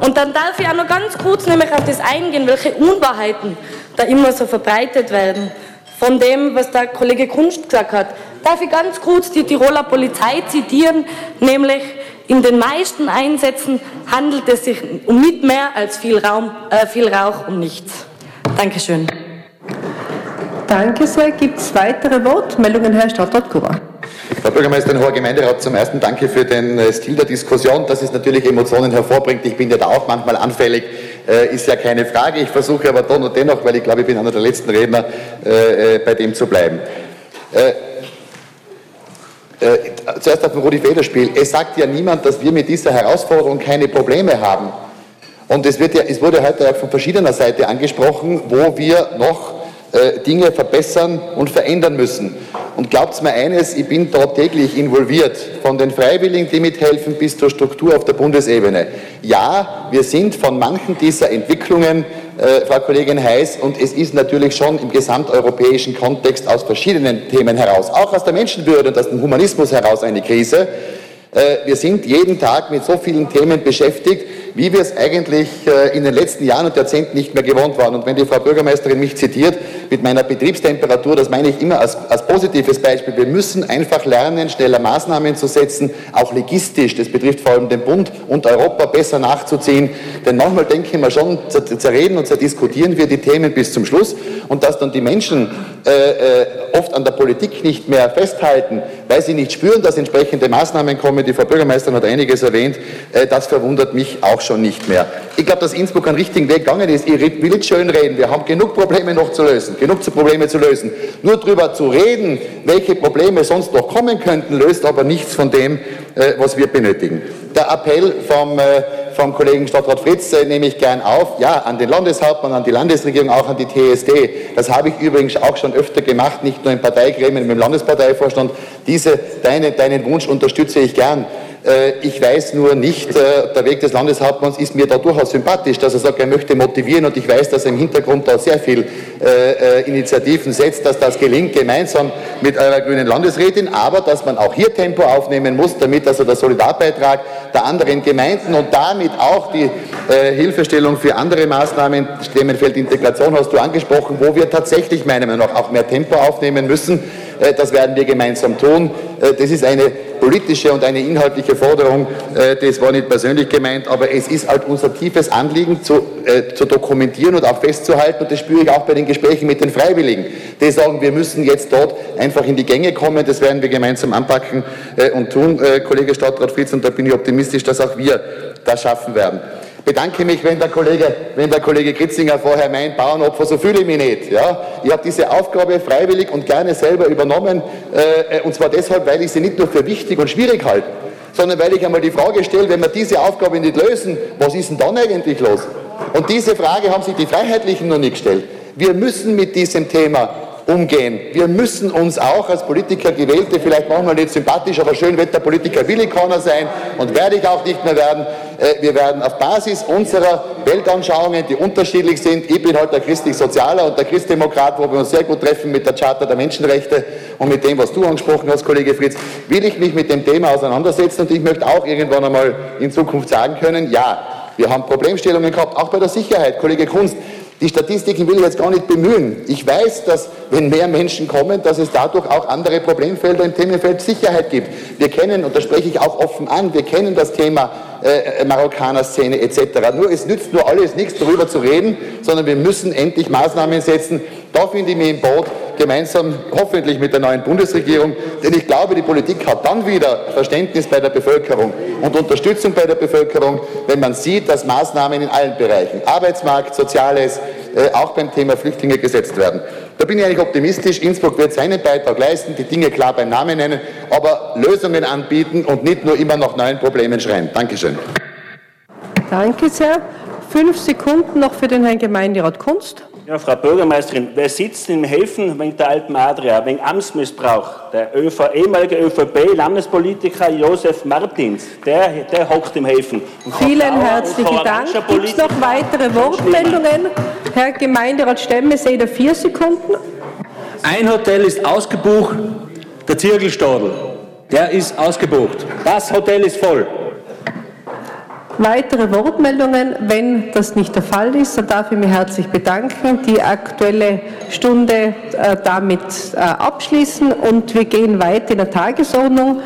Und dann darf ich auch noch ganz kurz nämlich auf das eingehen, welche Unwahrheiten da immer so verbreitet werden. Von dem, was der Kollege Kunst gesagt hat, darf ich ganz kurz die Tiroler Polizei zitieren, nämlich in den meisten Einsätzen handelt es sich um nicht mehr als viel, Raum, äh, viel Rauch um nichts. Dankeschön.
Danke sehr. Gibt es weitere Wortmeldungen, Herr Stadtrat Kuba?
Frau Bürgermeisterin, Hoher Gemeinderat, zum ersten danke für den äh, Stil der Diskussion, dass es natürlich Emotionen hervorbringt. Ich bin ja da auch manchmal anfällig, äh, ist ja keine Frage. Ich versuche aber dennoch, weil ich glaube, ich bin einer der letzten Redner, äh, äh bei dem zu bleiben. Äh, zuerst auf dem Rudi Feder Spiel. Es sagt ja niemand, dass wir mit dieser Herausforderung keine Probleme haben. Und es, wird ja, es wurde heute auch von verschiedener Seite angesprochen, wo wir noch äh, Dinge verbessern und verändern müssen. Und glaubt mir eines, ich bin dort täglich involviert, von den Freiwilligen, die mithelfen, bis zur Struktur auf der Bundesebene. Ja, wir sind von manchen dieser Entwicklungen, äh, Frau Kollegin Heiß, und es ist natürlich schon im gesamteuropäischen Kontext aus verschiedenen Themen heraus, auch aus der Menschenwürde und aus dem Humanismus heraus eine Krise. Äh, wir sind jeden Tag mit so vielen Themen beschäftigt, wie wir es eigentlich äh, in den letzten Jahren und Jahrzehnten nicht mehr gewohnt waren. Und wenn die Frau Bürgermeisterin mich zitiert mit meiner Betriebstemperatur, das meine ich immer als, als positives Beispiel. Wir müssen einfach lernen, schneller Maßnahmen zu setzen, auch logistisch, das betrifft vor allem den Bund und Europa, besser nachzuziehen. Denn manchmal denke ich mir schon, zerreden und zerdiskutieren wir die Themen bis zum Schluss und dass dann die Menschen äh, äh, oft an der Politik nicht mehr festhalten, weil sie nicht spüren, dass entsprechende Maßnahmen kommen. Die Frau Bürgermeisterin hat einiges erwähnt. Äh, das verwundert mich auch schon nicht mehr. Ich glaube, dass Innsbruck einen richtigen Weg gegangen ist. Ich will nicht schön reden. Wir haben genug Probleme noch zu lösen. Genug Probleme zu lösen. Nur darüber zu reden, welche Probleme sonst noch kommen könnten, löst aber nichts von dem, äh, was wir benötigen. Der Appell vom, äh, vom Kollegen Stadtrat Fritz äh, nehme ich gern auf. Ja, an den Landeshauptmann, an die Landesregierung, auch an die TSD. Das habe ich übrigens auch schon öfter gemacht, nicht nur in Parteigremien, dem Landesparteivorstand. Diese, deine, deinen Wunsch unterstütze ich gern. Äh, ich weiß nur nicht, äh, der Weg des Landeshauptmanns ist mir da durchaus sympathisch, dass er sagt, er möchte motivieren und ich weiß, dass er im Hintergrund da sehr viel äh, Initiativen setzt, dass das gelingt, gemeinsam mit eurer grünen Landesrätin, aber dass man auch hier Tempo aufnehmen muss, damit also der Solidarbeitrag der anderen Gemeinden und damit auch die Hilfestellung für andere Maßnahmen, Themenfeld Integration hast du angesprochen, wo wir tatsächlich meiner Meinung nach auch mehr Tempo aufnehmen müssen. Das werden wir gemeinsam tun. Das ist eine politische und eine inhaltliche Forderung. Äh, das war nicht persönlich gemeint, aber es ist halt unser tiefes Anliegen zu, äh, zu dokumentieren und auch festzuhalten. Und das spüre ich auch bei den Gesprächen mit den Freiwilligen. Die sagen, wir müssen jetzt dort einfach in die Gänge kommen. Das werden wir gemeinsam anpacken äh, und tun, Kollege Stadtrat Fritz. Und da bin ich optimistisch, dass auch wir das schaffen werden bedanke mich, wenn der Kollege, wenn der Kollege Kritzinger vorher meint, Bauernopfer, so fühle ich mich nicht. Ja? Ich habe diese Aufgabe freiwillig und gerne selber übernommen, äh, und zwar deshalb, weil ich sie nicht nur für wichtig und schwierig halte, sondern weil ich einmal die Frage stelle, wenn wir diese Aufgabe nicht lösen, was ist denn dann eigentlich los? Und diese Frage haben sich die Freiheitlichen noch nicht gestellt. Wir müssen mit diesem Thema umgehen. Wir müssen uns auch als Politiker Gewählte, vielleicht manchmal nicht sympathisch, aber Schönwetterpolitiker will ich keiner sein und werde ich auch nicht mehr werden. Äh, wir werden auf Basis unserer Weltanschauungen, die unterschiedlich sind, ich bin halt der christlich-sozialer und der Christdemokrat, wo wir uns sehr gut treffen mit der Charta der Menschenrechte und mit dem, was du angesprochen hast, Kollege Fritz, will ich mich mit dem Thema auseinandersetzen und ich möchte auch irgendwann einmal in Zukunft sagen können, ja, wir haben Problemstellungen gehabt, auch bei der Sicherheit. Kollege Kunst, die Statistiken will ich jetzt gar nicht bemühen. Ich weiß, dass wenn mehr Menschen kommen, dass es dadurch auch andere Problemfelder im Themenfeld Sicherheit gibt. Wir kennen, und da spreche ich auch offen an, wir kennen das Thema äh, Marokkaner-Szene etc. Nur es nützt nur alles nichts, darüber zu reden, sondern wir müssen endlich Maßnahmen setzen. Da finde ich mich im Boot, gemeinsam hoffentlich mit der neuen Bundesregierung, denn ich glaube, die Politik hat dann wieder Verständnis bei der Bevölkerung und Unterstützung bei der Bevölkerung, wenn man sieht, dass Maßnahmen in allen Bereichen, Arbeitsmarkt, Soziales, äh, auch beim Thema Flüchtlinge gesetzt werden. Da bin ich eigentlich optimistisch. Innsbruck wird seinen Beitrag leisten, die Dinge klar beim Namen nennen, aber Lösungen anbieten und nicht nur immer nach neuen Problemen schreien. Dankeschön.
Danke sehr. Fünf Sekunden noch für den Herrn Gemeinderat Kunst.
Ja, Frau Bürgermeisterin, wer sitzt im Häfen wegen der alten Adria, wegen Amtsmissbrauch? Der ÖV, ehemalige ÖVP-Landespolitiker Josef Martins, der, der hockt im Häfen.
Vielen herzlichen Dank. Gibt es noch weitere Wortmeldungen? Herr Gemeinderat Stemme, sehe ich vier Sekunden.
Ein Hotel ist ausgebucht, der Zirkelstadel. Der ist ausgebucht. Das Hotel ist voll.
Weitere Wortmeldungen? Wenn das nicht der Fall ist, dann darf ich mich herzlich bedanken, die aktuelle Stunde äh, damit äh, abschließen und wir gehen weiter in der Tagesordnung.